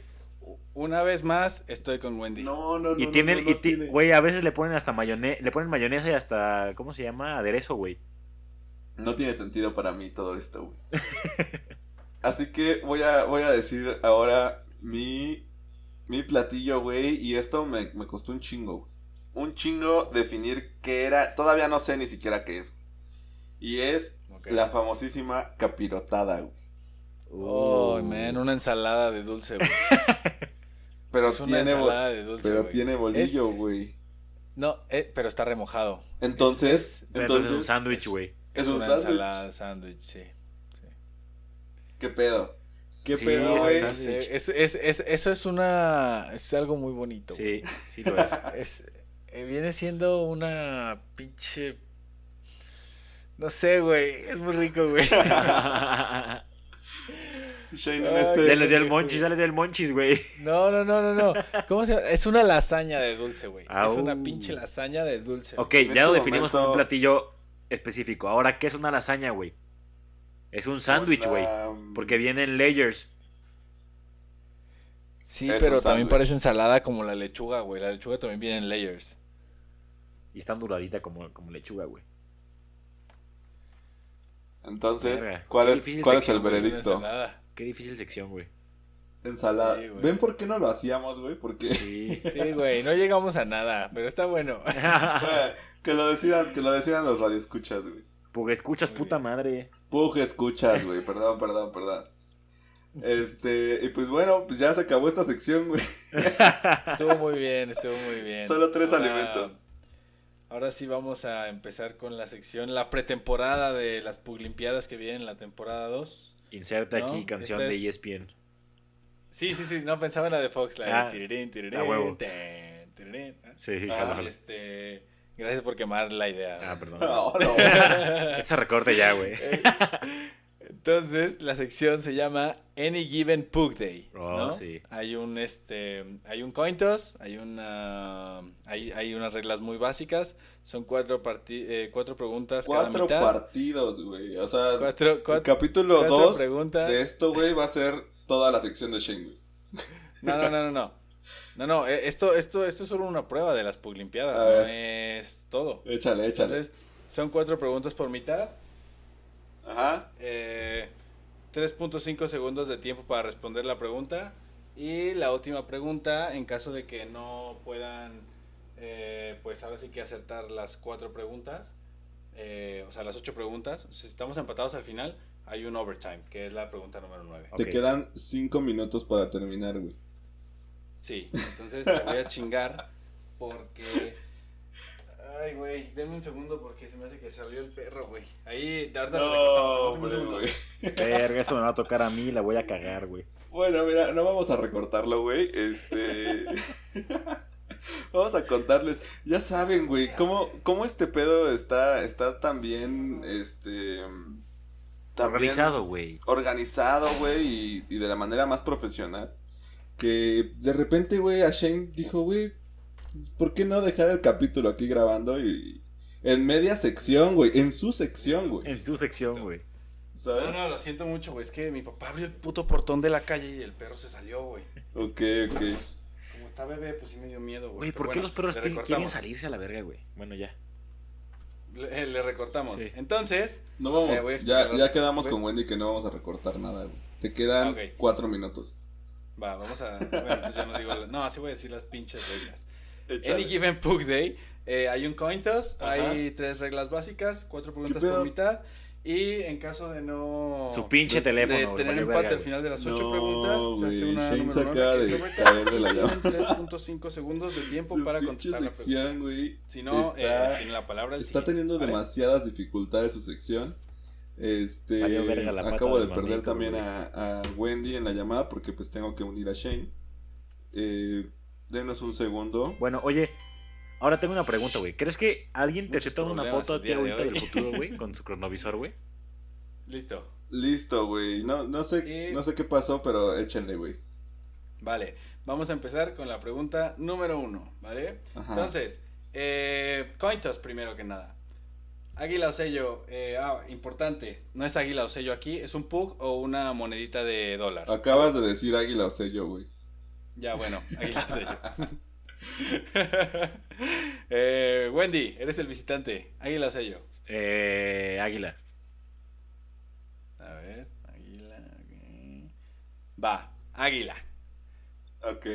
Una vez más, estoy con Wendy. No, no, no. Y no, tiene, no, no y tiene. güey, a veces le ponen hasta mayonesa, le ponen mayonesa y hasta, ¿cómo se llama? Aderezo, güey. No tiene sentido para mí todo esto, güey. (laughs) Así que voy a, voy a decir ahora mi, mi platillo, güey. Y esto me, me costó un chingo. güey. Un chingo definir qué era. Todavía no sé ni siquiera qué es. Y es la famosísima capirotada, güey. Oh, Uh. man, una ensalada de dulce, güey. (laughs) Pero es una tiene, bo- ensalada de dulce, pero güey. tiene bolillo, güey. No, eh, pero está remojado. Entonces, Pero entonces es un sándwich, güey. es un una sándwich. ensalada sándwich, sí. ¿Qué pedo? ¿Qué Sí, pedo, es güey? Es- es- es- es- eso es una... Es algo muy bonito. güey. Sí, sí lo es. (laughs) Es, eh, viene siendo una pinche... No sé, güey. Es muy rico, güey. (laughs) Shane en Ay, este. Ya le dio el (laughs) monchis, güey. ya le dio el monchis, güey. No, no, no, no, no. ¿Cómo se llama? Es una lasaña de dulce, güey. Es Au. una pinche lasaña de dulce. güey. Ok, En ya este lo definimos como momento- un platillo específico. Ahora, ¿qué es una lasaña, güey? Es un sándwich, güey. La- Porque viene en layers. Sí, Es pero también parece ensalada como la lechuga, güey. La lechuga también viene en layers. Y está doradita como, como lechuga, güey. Entonces, Verga, ¿cuál es, cuál es el pues, veredicto? ensalada. Qué difícil sección, güey. Ensalada. Sí, güey. ¿Ven por qué no lo hacíamos, güey? Porque. Sí. (laughs) Sí, güey, no llegamos a nada, pero está bueno. (laughs) que lo decidan, que lo decidan los radioescuchas, güey. Porque escuchas puta madre. Pug escuchas, güey. Perdón, perdón, perdón. Este, y pues bueno, pues ya se acabó esta sección, güey. (laughs) Estuvo muy bien, estuvo muy bien. Solo tres alimentos. Ahora sí vamos a empezar con la sección, la pretemporada de las Puglimpiadas que vienen en la temporada 2. Inserta No, aquí canción esta de es- ESPN. Sí, sí, sí, no pensaba en la de Fox, la Ah, de tirirín, tirirín, huevo. ten, tirirín. Sí, Ah, jalo, jalo. Este, gracias por quemar la idea. Ah, perdón. (laughs) No, no. (laughs) Este recorte ya, güey. (laughs) Entonces, la sección se llama Any Given Pug Day. Oh, ¿no? sí. Hay un este hay un coin toss, hay una hay, hay unas reglas muy básicas, son cuatro parti- eh, cuatro preguntas Cuatro cada mitad. partidos, güey. O sea, Cuatro, el cuatro, capítulo cuatro 2 preguntas. de esto, güey, va a ser toda la sección de Shane, güey. No, no, no, no, no. No, no, eh, esto esto esto es solo una prueba de las Puglimpiadas, no es todo. Échale, échale. Entonces, son cuatro preguntas por mitad. Ajá. Eh, 3.5 segundos de tiempo para responder la pregunta. Y la última pregunta, en caso de que no puedan, eh, pues ahora sí que acertar las cuatro preguntas, eh, o sea, las ocho preguntas. Si estamos empatados al final, hay un overtime, que es la pregunta número 9. Te quedan cinco minutos para terminar, güey. Sí, entonces te voy a chingar porque... Ay, güey, denme un segundo porque se me hace que salió el perro, güey. Ahí, ahorita lo recortamos, No, güey. (laughs) Verga, esto me va a tocar a mí, la voy a cagar, güey. Bueno, mira, no vamos a recortarlo, güey. Este. (laughs) vamos a contarles. Ya saben, güey, cómo, cómo este pedo está, está tan bien. Este. tan Organizado, güey. Organizado, güey, y, y de la manera más profesional. Que de repente, güey, a Shane dijo, güey, ¿por qué no dejar el capítulo aquí grabando? Y. En media sección, güey. En su sección, güey. En tu sección, güey. ¿Sabes? No, no, lo siento mucho, güey. Es que mi papá abrió el puto portón de la calle y el perro se salió, güey. Ok, ok. Pues, como está bebé, pues sí me dio miedo, güey. Güey, Pero ¿por qué bueno, los perros quieren recortamos. salirse a la verga, güey? Bueno, ya. Le, le recortamos. Sí. Entonces, No vamos, Eh, a ya, explicar- ya quedamos con Wendy que no vamos a recortar nada, güey. Te quedan cuatro minutos. va, vamos a. Bueno, entonces ya no digo. la- No, así voy a decir las pinches reglas. Any given Pug Day, eh, hay un coin toss, Ajá. hay tres reglas básicas, cuatro preguntas por mitad. Y en caso de no. Su pinche de- teléfono, De tener empate al final de las ocho No, preguntas, se hace una Shane número se nueve, acaba que de caer de la llama. 3.5 segundos de tiempo Su para contestar la pregunta. sección, güey. Si no, eh, está, tiene la palabra está siguiente, teniendo ¿vale? demasiadas dificultades su sección. Este, la acabo de perder manito, también a, a Wendy en la llamada porque pues tengo que unir a Shane. Eh, denos un segundo. Bueno, oye, ahora tengo una pregunta, güey. ¿Crees que alguien te Muchos toma una foto a ti de ahorita del futuro, güey? (laughs) Con su cronovisor, güey. Listo. Listo, güey. No, no sé, Y- no sé qué pasó, pero échenle, güey. Vale, vamos a empezar con la pregunta número uno, ¿vale? Ajá. Entonces, eh, coin toss primero que nada. Águila o sello, eh, ah, importante, no es águila o sello aquí, es un pug o una monedita de dólar. Acabas de decir águila o sello, güey. Ya, bueno, águila o sello. Eh, Wendy, eres el visitante, águila o sello. Eh, águila. A ver, águila. ok. Va, águila. Ok.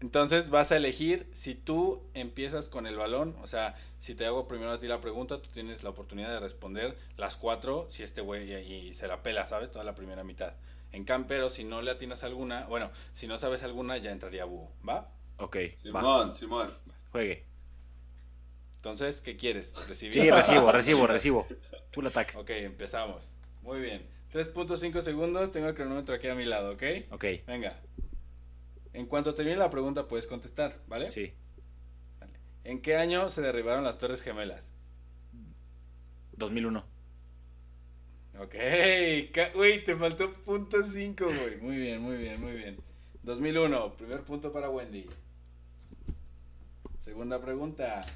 Entonces vas a elegir si tú empiezas con el balón, o sea, si te hago primero a ti la pregunta, tú tienes la oportunidad de responder las cuatro si este güey y, se la pela, ¿sabes? Toda la primera mitad. En campero, si no le atinas alguna, bueno, si no sabes alguna, ya entraría búho, ¿va? Ok, va. Simón, Simón. Juegue. Entonces, ¿qué quieres? ¿Recibir? Sí, recibo, recibo, recibo. Full attack. Ok, empezamos. Muy bien. 3.5 segundos, tengo el cronómetro aquí a mi lado, ¿ok? Ok, Venga. En cuanto termine la pregunta, puedes contestar, ¿vale? sí. ¿En qué año se derribaron las Torres Gemelas? 2001. Ok, güey, te faltó punto 5, güey. Muy bien, muy bien, muy bien. 2001, primer punto para Wendy. Segunda pregunta.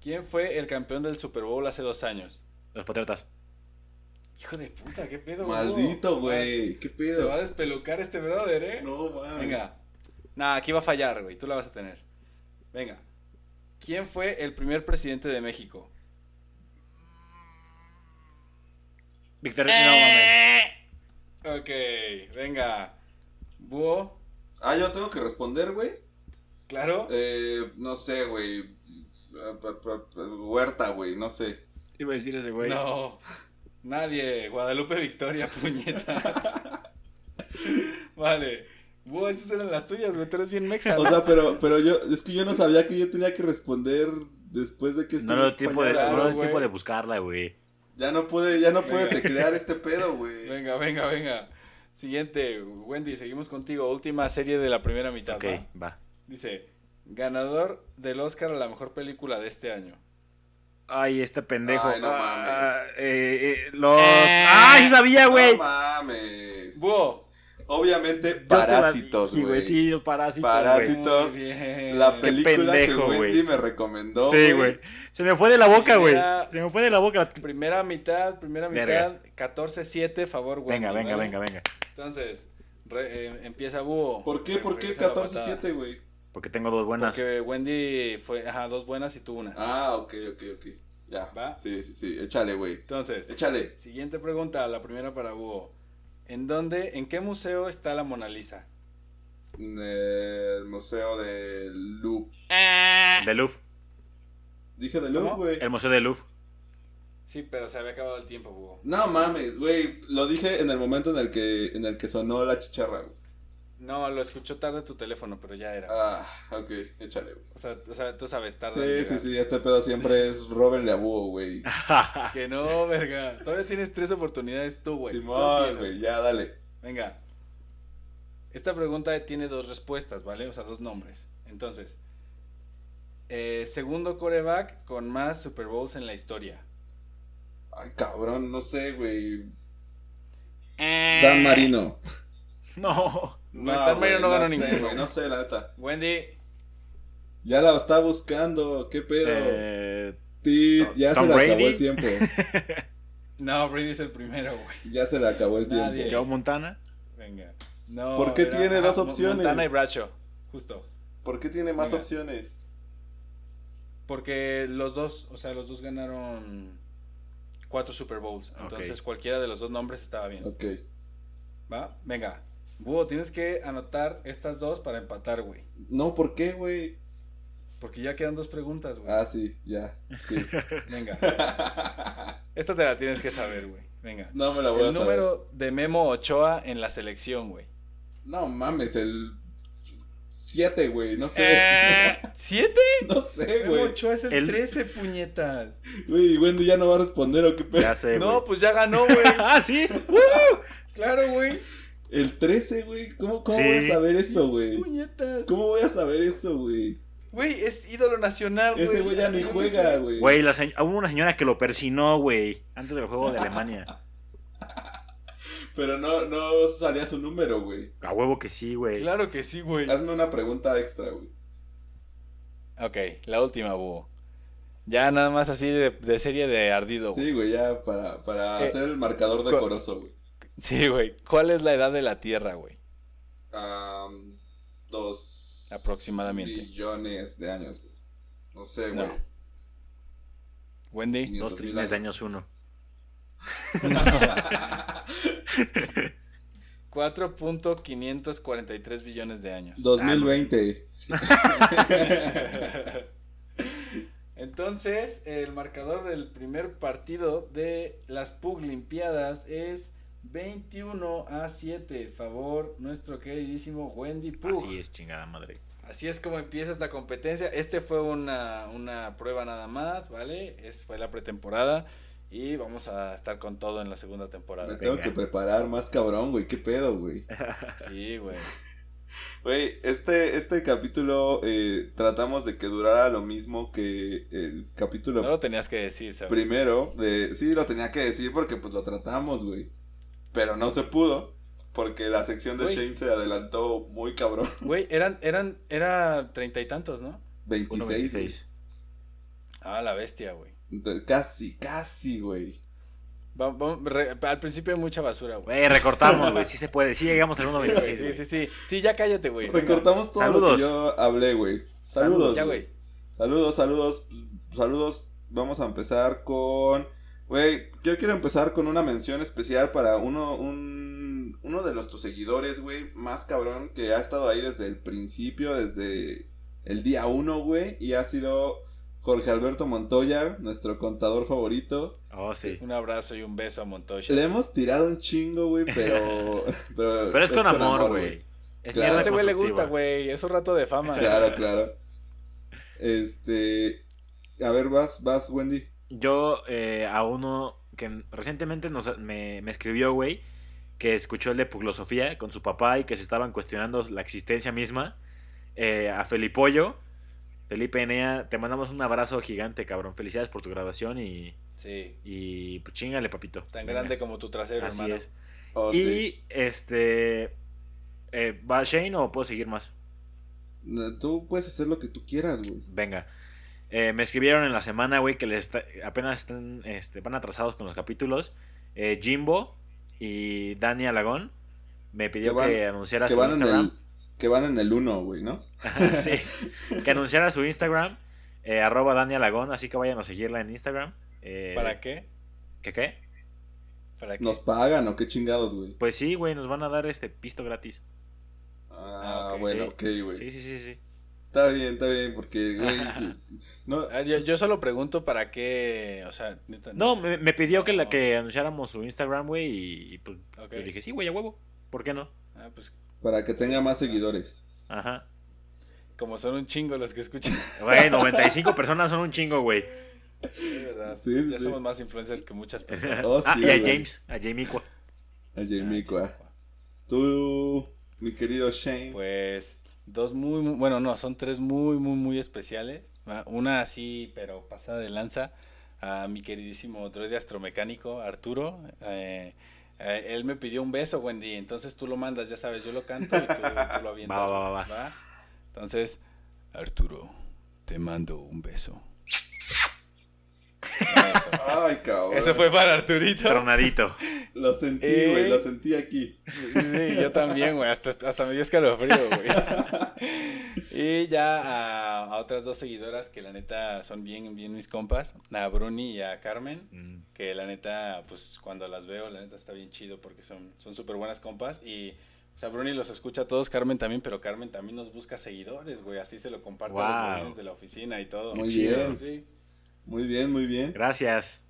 ¿Quién fue el campeón del Super Bowl hace dos años? Los Patriotas. Hijo de puta, qué pedo, güey. Maldito, güey. ¿Qué Se va a pedo? despelucar este brother, ¿eh? No, mames. Venga. Nah, aquí va a fallar, güey. Tú la vas a tener. Venga. ¿Quién fue el primer presidente de México? Victoria. No mames. Ok, venga. Búho, Ah, yo tengo que responder, güey. claro. Eh, no sé, güey. Huerta, güey, no sé. Iba a decir ese güey. No, nadie. Guadalupe Victoria, (laughs) puñeta. vale. Búho, esas eran las tuyas, güey. Tú eres bien mexa. O ¿no? sea, pero, pero yo, es que yo no sabía que yo tenía que responder después de que No era tiempo de, Claro, no güey. tiempo de buscarla, güey. Ya no pude, ya no pude teclear este (laughs) pedo, güey. Venga, venga, venga. Siguiente, Wendy, seguimos contigo. Última serie de la primera mitad. Ok, ¿va? va. Dice, ganador del Oscar a la mejor película de este año. Ay, este pendejo. Ay, no Ah, mames. eh, eh, los. ¡Ay, sí sabía, güey! No mames. Búho. Obviamente, Parásitos, güey. Sí, los parásitos. Parásitos. La película pendejo, que Wendy me recomendó, Sí, güey. Se me fue de la boca, güey. Se me fue de la boca. Primera mitad, primera mitad, 14-7, favor, Wendy. Venga, venga, ¿vale? venga, venga. Entonces, re- eh, empieza Búho. ¿Por qué? ¿Por qué Regresa la patada. 14-7, güey? Porque tengo dos buenas. Porque Wendy fue, ajá, dos buenas y tú una. Ah, ok, ok, ok. Ya. ¿Va? Sí, sí, sí. Échale, güey. Entonces, Échale. siguiente pregunta, la primera para Búho. ¿En dónde, en qué museo está la Mona Lisa? En el Museo de Louvre. De Louvre. Dije de Louvre, güey. El Museo de Louvre. Sí, pero se había acabado el tiempo, Búho. No mames, güey. Lo dije en el momento en el que, en el que sonó la chicharra, güey. No, lo escuchó tarde tu teléfono, pero ya era. Ah, ok. Échale, güey. O, sea, o sea, tú sabes, tarde. Sí, sí, sí. Este pedo siempre (laughs) es Robin a búho, güey. (laughs) Que no, verga. Todavía tienes tres oportunidades tú, güey. Simón, güey. Ya, dale. Venga. Esta pregunta tiene dos respuestas, ¿vale? O sea, dos nombres. Entonces, eh, segundo coreback con más Super Bowls en la historia. Ay, cabrón. No sé, güey. Eh. Dan Marino. (laughs) no. No, Dan Marino no ganó sé, ninguno. güey, No sé, la neta. Wendy, Ya la está buscando. ¿Qué pedo? Eh, Tit, ya Tom se le acabó Brady. el tiempo. (laughs) no, Brady es el primero, güey. Ya se le acabó el Nadie. tiempo. Joe Montana. Venga. No, ¿Por qué era- tiene dos opciones? Montana y Bradshaw, justo. ¿Por qué tiene más Venga. opciones? Porque los dos, o sea, los dos ganaron cuatro Super Bowls. Entonces, cualquiera de los dos nombres estaba bien. Ok. ¿Va? Venga. Búho, tienes que anotar estas dos para empatar, güey. No, ¿por qué, güey? Porque ya quedan dos preguntas, güey. Ah, sí, ya. Sí. (laughs) Venga. Esta te la tienes que saber, güey. Venga. no me la voy a El saber. número de Memo Ochoa en la selección, güey. No mames, el 7, güey. No sé. Eh, (laughs) ¿Siete? No sé, Memo güey. Ochoa es el, El- 13, puñetas. Güey, Wendy ya no va a responder o qué pedo. Ya sé, No, pues ya ganó, güey. (laughs) Ah, sí. Claro, güey. El 13, güey. ¿Cómo, cómo Sí. voy a saber eso, güey? Puñetas. ¿Cómo voy a saber eso, güey? Güey, es ídolo nacional, güey. Ese güey ya ni juega, güey. Güey, se- hubo una señora que lo persinó, güey. Antes del juego de Alemania. (laughs) Pero no, no salía su número, güey. A huevo que sí, güey. Claro que sí, güey. Hazme una pregunta extra, güey. Ok, la última, búho. Ya nada más así de, de serie de ardido, güey. Sí, güey, ya para, para Eh, hacer el marcador co- decoroso, güey. Sí, güey. ¿Cuál es la edad de la Tierra, güey? Dos Aproximadamente. millones de años, güey. No sé, No. güey. Wendy. 500 Dos trillones de años uno. (laughs) (laughs) 4.543 billones de años. 2020. (laughs) Entonces, el marcador del primer partido de las Pug Limpiadas es 21 a 7. Favor, nuestro queridísimo Wendy Pug. Así es, chingada madre. Así es como empieza esta competencia. Este fue una, una prueba nada más, ¿vale? Es, fue la pretemporada. Y vamos a estar con todo en la segunda temporada. Me tengo Venga. que preparar más cabrón, güey. ¿Qué pedo, güey? Sí, güey. Güey, este, este capítulo eh, tratamos de que durara lo mismo que el capítulo No lo tenías que decir, ¿sabes? primero. De, sí, lo tenía que decir porque pues lo tratamos, güey. Pero no se pudo porque la sección de Güey. Shane se adelantó muy cabrón. (laughs) Güey, eran, eran, era treinta y tantos, ¿no? 26. güey. 1.26. Ah, la bestia, güey. Entonces, Casi, casi, güey. Re- al principio hay mucha basura, güey. Recortamos, güey. (laughs) Sí se puede. Sí llegamos al 1.26, Sí, sí, sí. Sí, ya cállate, güey. Recortamos todo lo Saludos. que yo hablé, güey. Saludos. Ya, güey. Saludos, saludos, saludos. Vamos a empezar con... Güey, yo quiero empezar con una mención especial para uno, un, uno de nuestros seguidores, güey, más cabrón, que ha estado ahí desde el principio, desde el día uno, güey, y ha sido Jorge Alberto Montoya, nuestro contador favorito. Oh, sí. Un abrazo y un beso a Montoya. Le hemos tirado un chingo, güey, pero, (laughs) pero... Pero es con amor, güey. Claro. A ese güey le gusta, güey. Es un rato de fama. Claro, claro. Este... A ver, vas, vas, Wendy. Yo eh, a uno que recientemente nos, me, me escribió, güey, que escuchó el de Puglosofía con su papá y que se estaban cuestionando la existencia misma. Eh, a Felipollo, Felipe Enea, te mandamos un abrazo gigante, cabrón. Felicidades por tu graduación y, Sí. y pues chingale, papito. Tan Venga. grande como tu trasero, Así hermano. es. Oh, y sí. este. Eh, ¿Va Shane o puedo seguir más? Tú puedes hacer lo que tú quieras, güey. Venga. Eh, me escribieron en la semana, güey, que les está- apenas están, este, van atrasados con los capítulos. Eh, Jimbo y Dani Alagón me pidió Que van- que anunciara Que su van, en Instagram. Que van en el 1, güey, ¿no? sí, (laughs) que anunciara su Instagram, eh, arroba Dani Alagón, así que vayan a seguirla en Instagram. Eh, ¿Para qué? ¿Qué qué? ¿Para qué? ¿Nos pagan o qué chingados, güey? Pues sí, güey, nos van a dar este pisto gratis. Ah, Ah, ok, bueno, sí. ok, güey. Sí, sí, sí, sí. Está bien, está bien, porque, güey. (laughs) no, A ver, yo, yo solo pregunto para qué, o sea, neta, No, me, me pidió que, la, que anunciáramos su Instagram, güey, y, y, pues Ok. yo dije, sí, güey, a huevo. ¿Por qué no? Ah, pues para que tenga más seguidores. Ajá. como son un chingo los que escuchan. Güey, 95 personas son un chingo, güey. Es verdad. Sí, sí, ya sí. somos más influencers que muchas (laughs) personas. Oh, ah, sí, y a. James, a Jamie Cua. A Jamie Ah, Cua. Tú, mi querido Shane. Pues dos muy, muy- bueno, no, son tres muy, muy, muy especiales. ¿va? Una así, pero pasada de lanza, a mi queridísimo droide astromecánico, Arturo. Eh, eh, él me pidió un beso, Wendy, entonces tú lo mandas, ya sabes, yo lo canto y tú, tú lo (laughs) avientas. Va, va, va, va. Entonces, Arturo, te mando un beso. Eso. Ay, cabrón. Ese fue para Arturito. Tronadito. Lo sentí, Eh. güey, lo sentí aquí. Sí, yo también, güey. Hasta, hasta me dio escalofrío, güey. (laughs) Y ya a, a otras dos seguidoras que la neta son bien, bien mis compas. A Bruni y a Carmen. Mm. Que la neta, pues cuando las veo, la neta está bien chido porque son son súper buenas compas. Y, o sea, Bruni los escucha a todos, Carmen también, pero Carmen también nos busca seguidores, güey. Así se lo comparte a Wow. los jóvenes de la oficina y todo. Muy Chido, bien. Sí. Muy bien, muy bien. Gracias.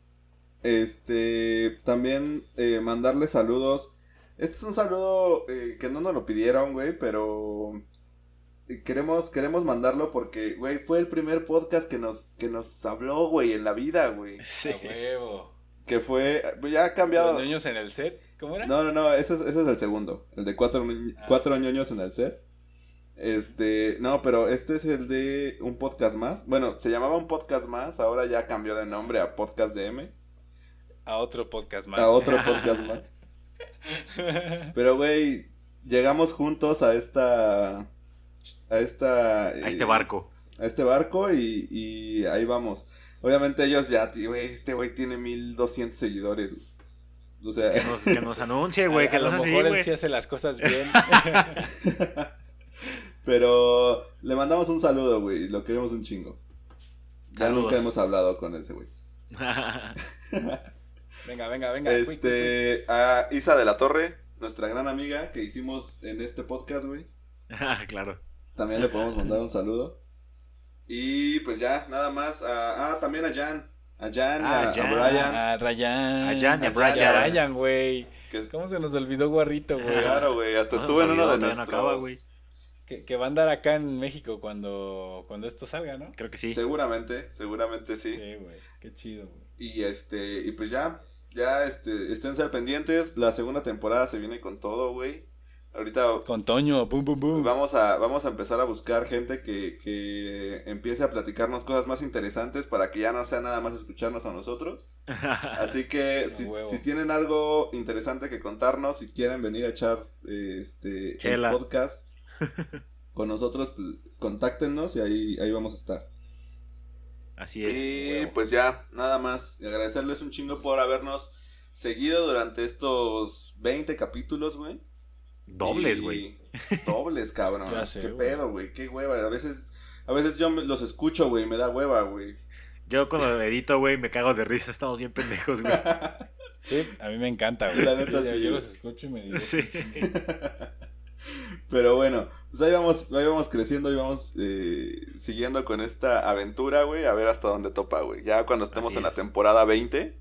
Este, también eh, mandarle saludos. Este es un saludo eh, que no nos lo pidieron, güey, pero eh, queremos, queremos mandarlo porque, güey, fue el primer podcast que nos, que nos habló, güey, en la vida, güey. Sí. A huevo. Que fue, pues ya ha cambiado. Los niños en el set, ¿cómo era? No, no, no, ese es, ese es el segundo, el de cuatro, Ah. cuatro ñoños en el set. Este, no, pero este es el de un podcast más. Bueno, se llamaba un podcast más, ahora ya cambió de nombre a Podcast DM, A otro podcast más. a otro (laughs) podcast más. (laughs) Pero, güey, llegamos juntos a esta, a esta, A este eh, barco. a este barco y, y ahí vamos. Obviamente ellos ya, güey, este güey tiene 1200 seguidores. güey. O sea, Que nos, que nos anuncie, güey. (laughs) Que a lo mejor él sí hace las cosas bien. Pero le mandamos un saludo, güey, lo queremos un chingo. Ya Saludos. nunca hemos hablado con ese güey. (laughs) venga, venga, venga. Este, a Isa de la Torre, nuestra gran amiga que hicimos en este podcast, güey. claro. También le podemos mandar un saludo. Y pues ya, nada más. a- ah, también a Jan. A Jan, Ah, a, a Jan. Brian. A Ryan. A Jan y a Brian. a Brian, güey. ¿Cómo se nos olvidó Guarrito, güey? (laughs) claro, güey. Hasta No, estuvo en uno de no nuestros. acaba, güey. Que, que va a andar acá en México cuando, cuando esto salga, ¿no? Creo que sí. Seguramente, seguramente sí. Sí, güey. Qué chido, güey. Y este, y pues ya, ya este, esténse al pendientes. La segunda temporada se viene con todo, güey. Ahorita Con Toño, pum, pum, pum. vamos a, vamos a empezar a buscar gente que, que empiece a platicarnos cosas más interesantes para que ya no sea nada más escucharnos a nosotros. (laughs) Así que si, si tienen algo interesante que contarnos, si quieren venir a echar eh, este el podcast con nosotros, pues, contáctenos y ahí, ahí vamos a estar. Así es. Y huevo. pues ya, nada más. Y agradecerles un chingo por habernos seguido durante estos 20 capítulos, güey. Dobles, güey. (laughs) Dobles, cabrón. Ya sé, Qué pedo, güey. Qué hueva. A veces, a veces yo los escucho, güey. Me da hueva, güey. Yo cuando edito, güey, me cago de risa. Estamos bien pendejos, güey. (laughs) Sí, a mí me encanta, güey. La neta, Yo- sí, Yo los escucho y me (laughs) digo. Sí. Pero bueno, pues ahí vamos, ahí vamos creciendo y vamos eh, siguiendo con esta aventura, güey. A ver hasta dónde topa, güey. Ya cuando estemos Así en la temporada 20,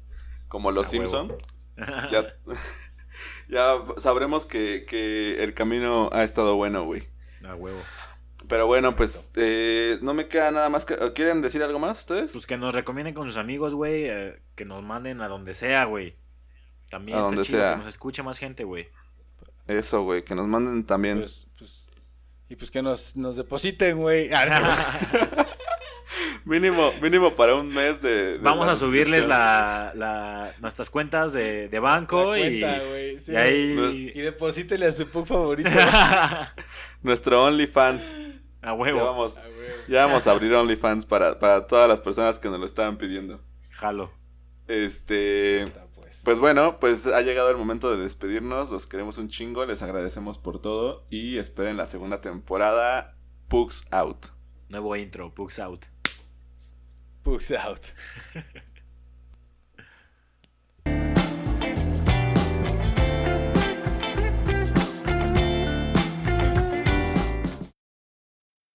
como los A Simpson, huevo. (laughs) ya, ya sabremos que, que el camino ha estado bueno, güey. A huevo. Pero bueno, pues eh, no me queda nada más que... ¿Quieren decir algo más ustedes? Pues que nos recomienden con sus amigos, güey. eh, que nos manden a donde sea, güey. También A donde chido sea. que nos escuche más gente, güey. Eso, güey, que nos manden también. Pues, pues, y pues que nos, nos depositen, güey. (laughs) Ah, Mínimo, mínimo para un mes de... de Vamos a subirles la, la- nuestras cuentas de, de banco La y, cuenta, güey, sí. y ahí... Pues- Y deposítele a su pug favorito. (laughs) Nuestro OnlyFans. a Ya huevo. vamos, Ah, güey. ya vamos a abrir OnlyFans para, para todas las personas que nos lo estaban pidiendo. Jalo. Este... Pues. Pues bueno, pues ha llegado el momento de despedirnos. Los queremos un chingo, les agradecemos por todo y esperen la segunda temporada. Pugs out. Nuevo intro, Pugs out. Pugs out. (laughs)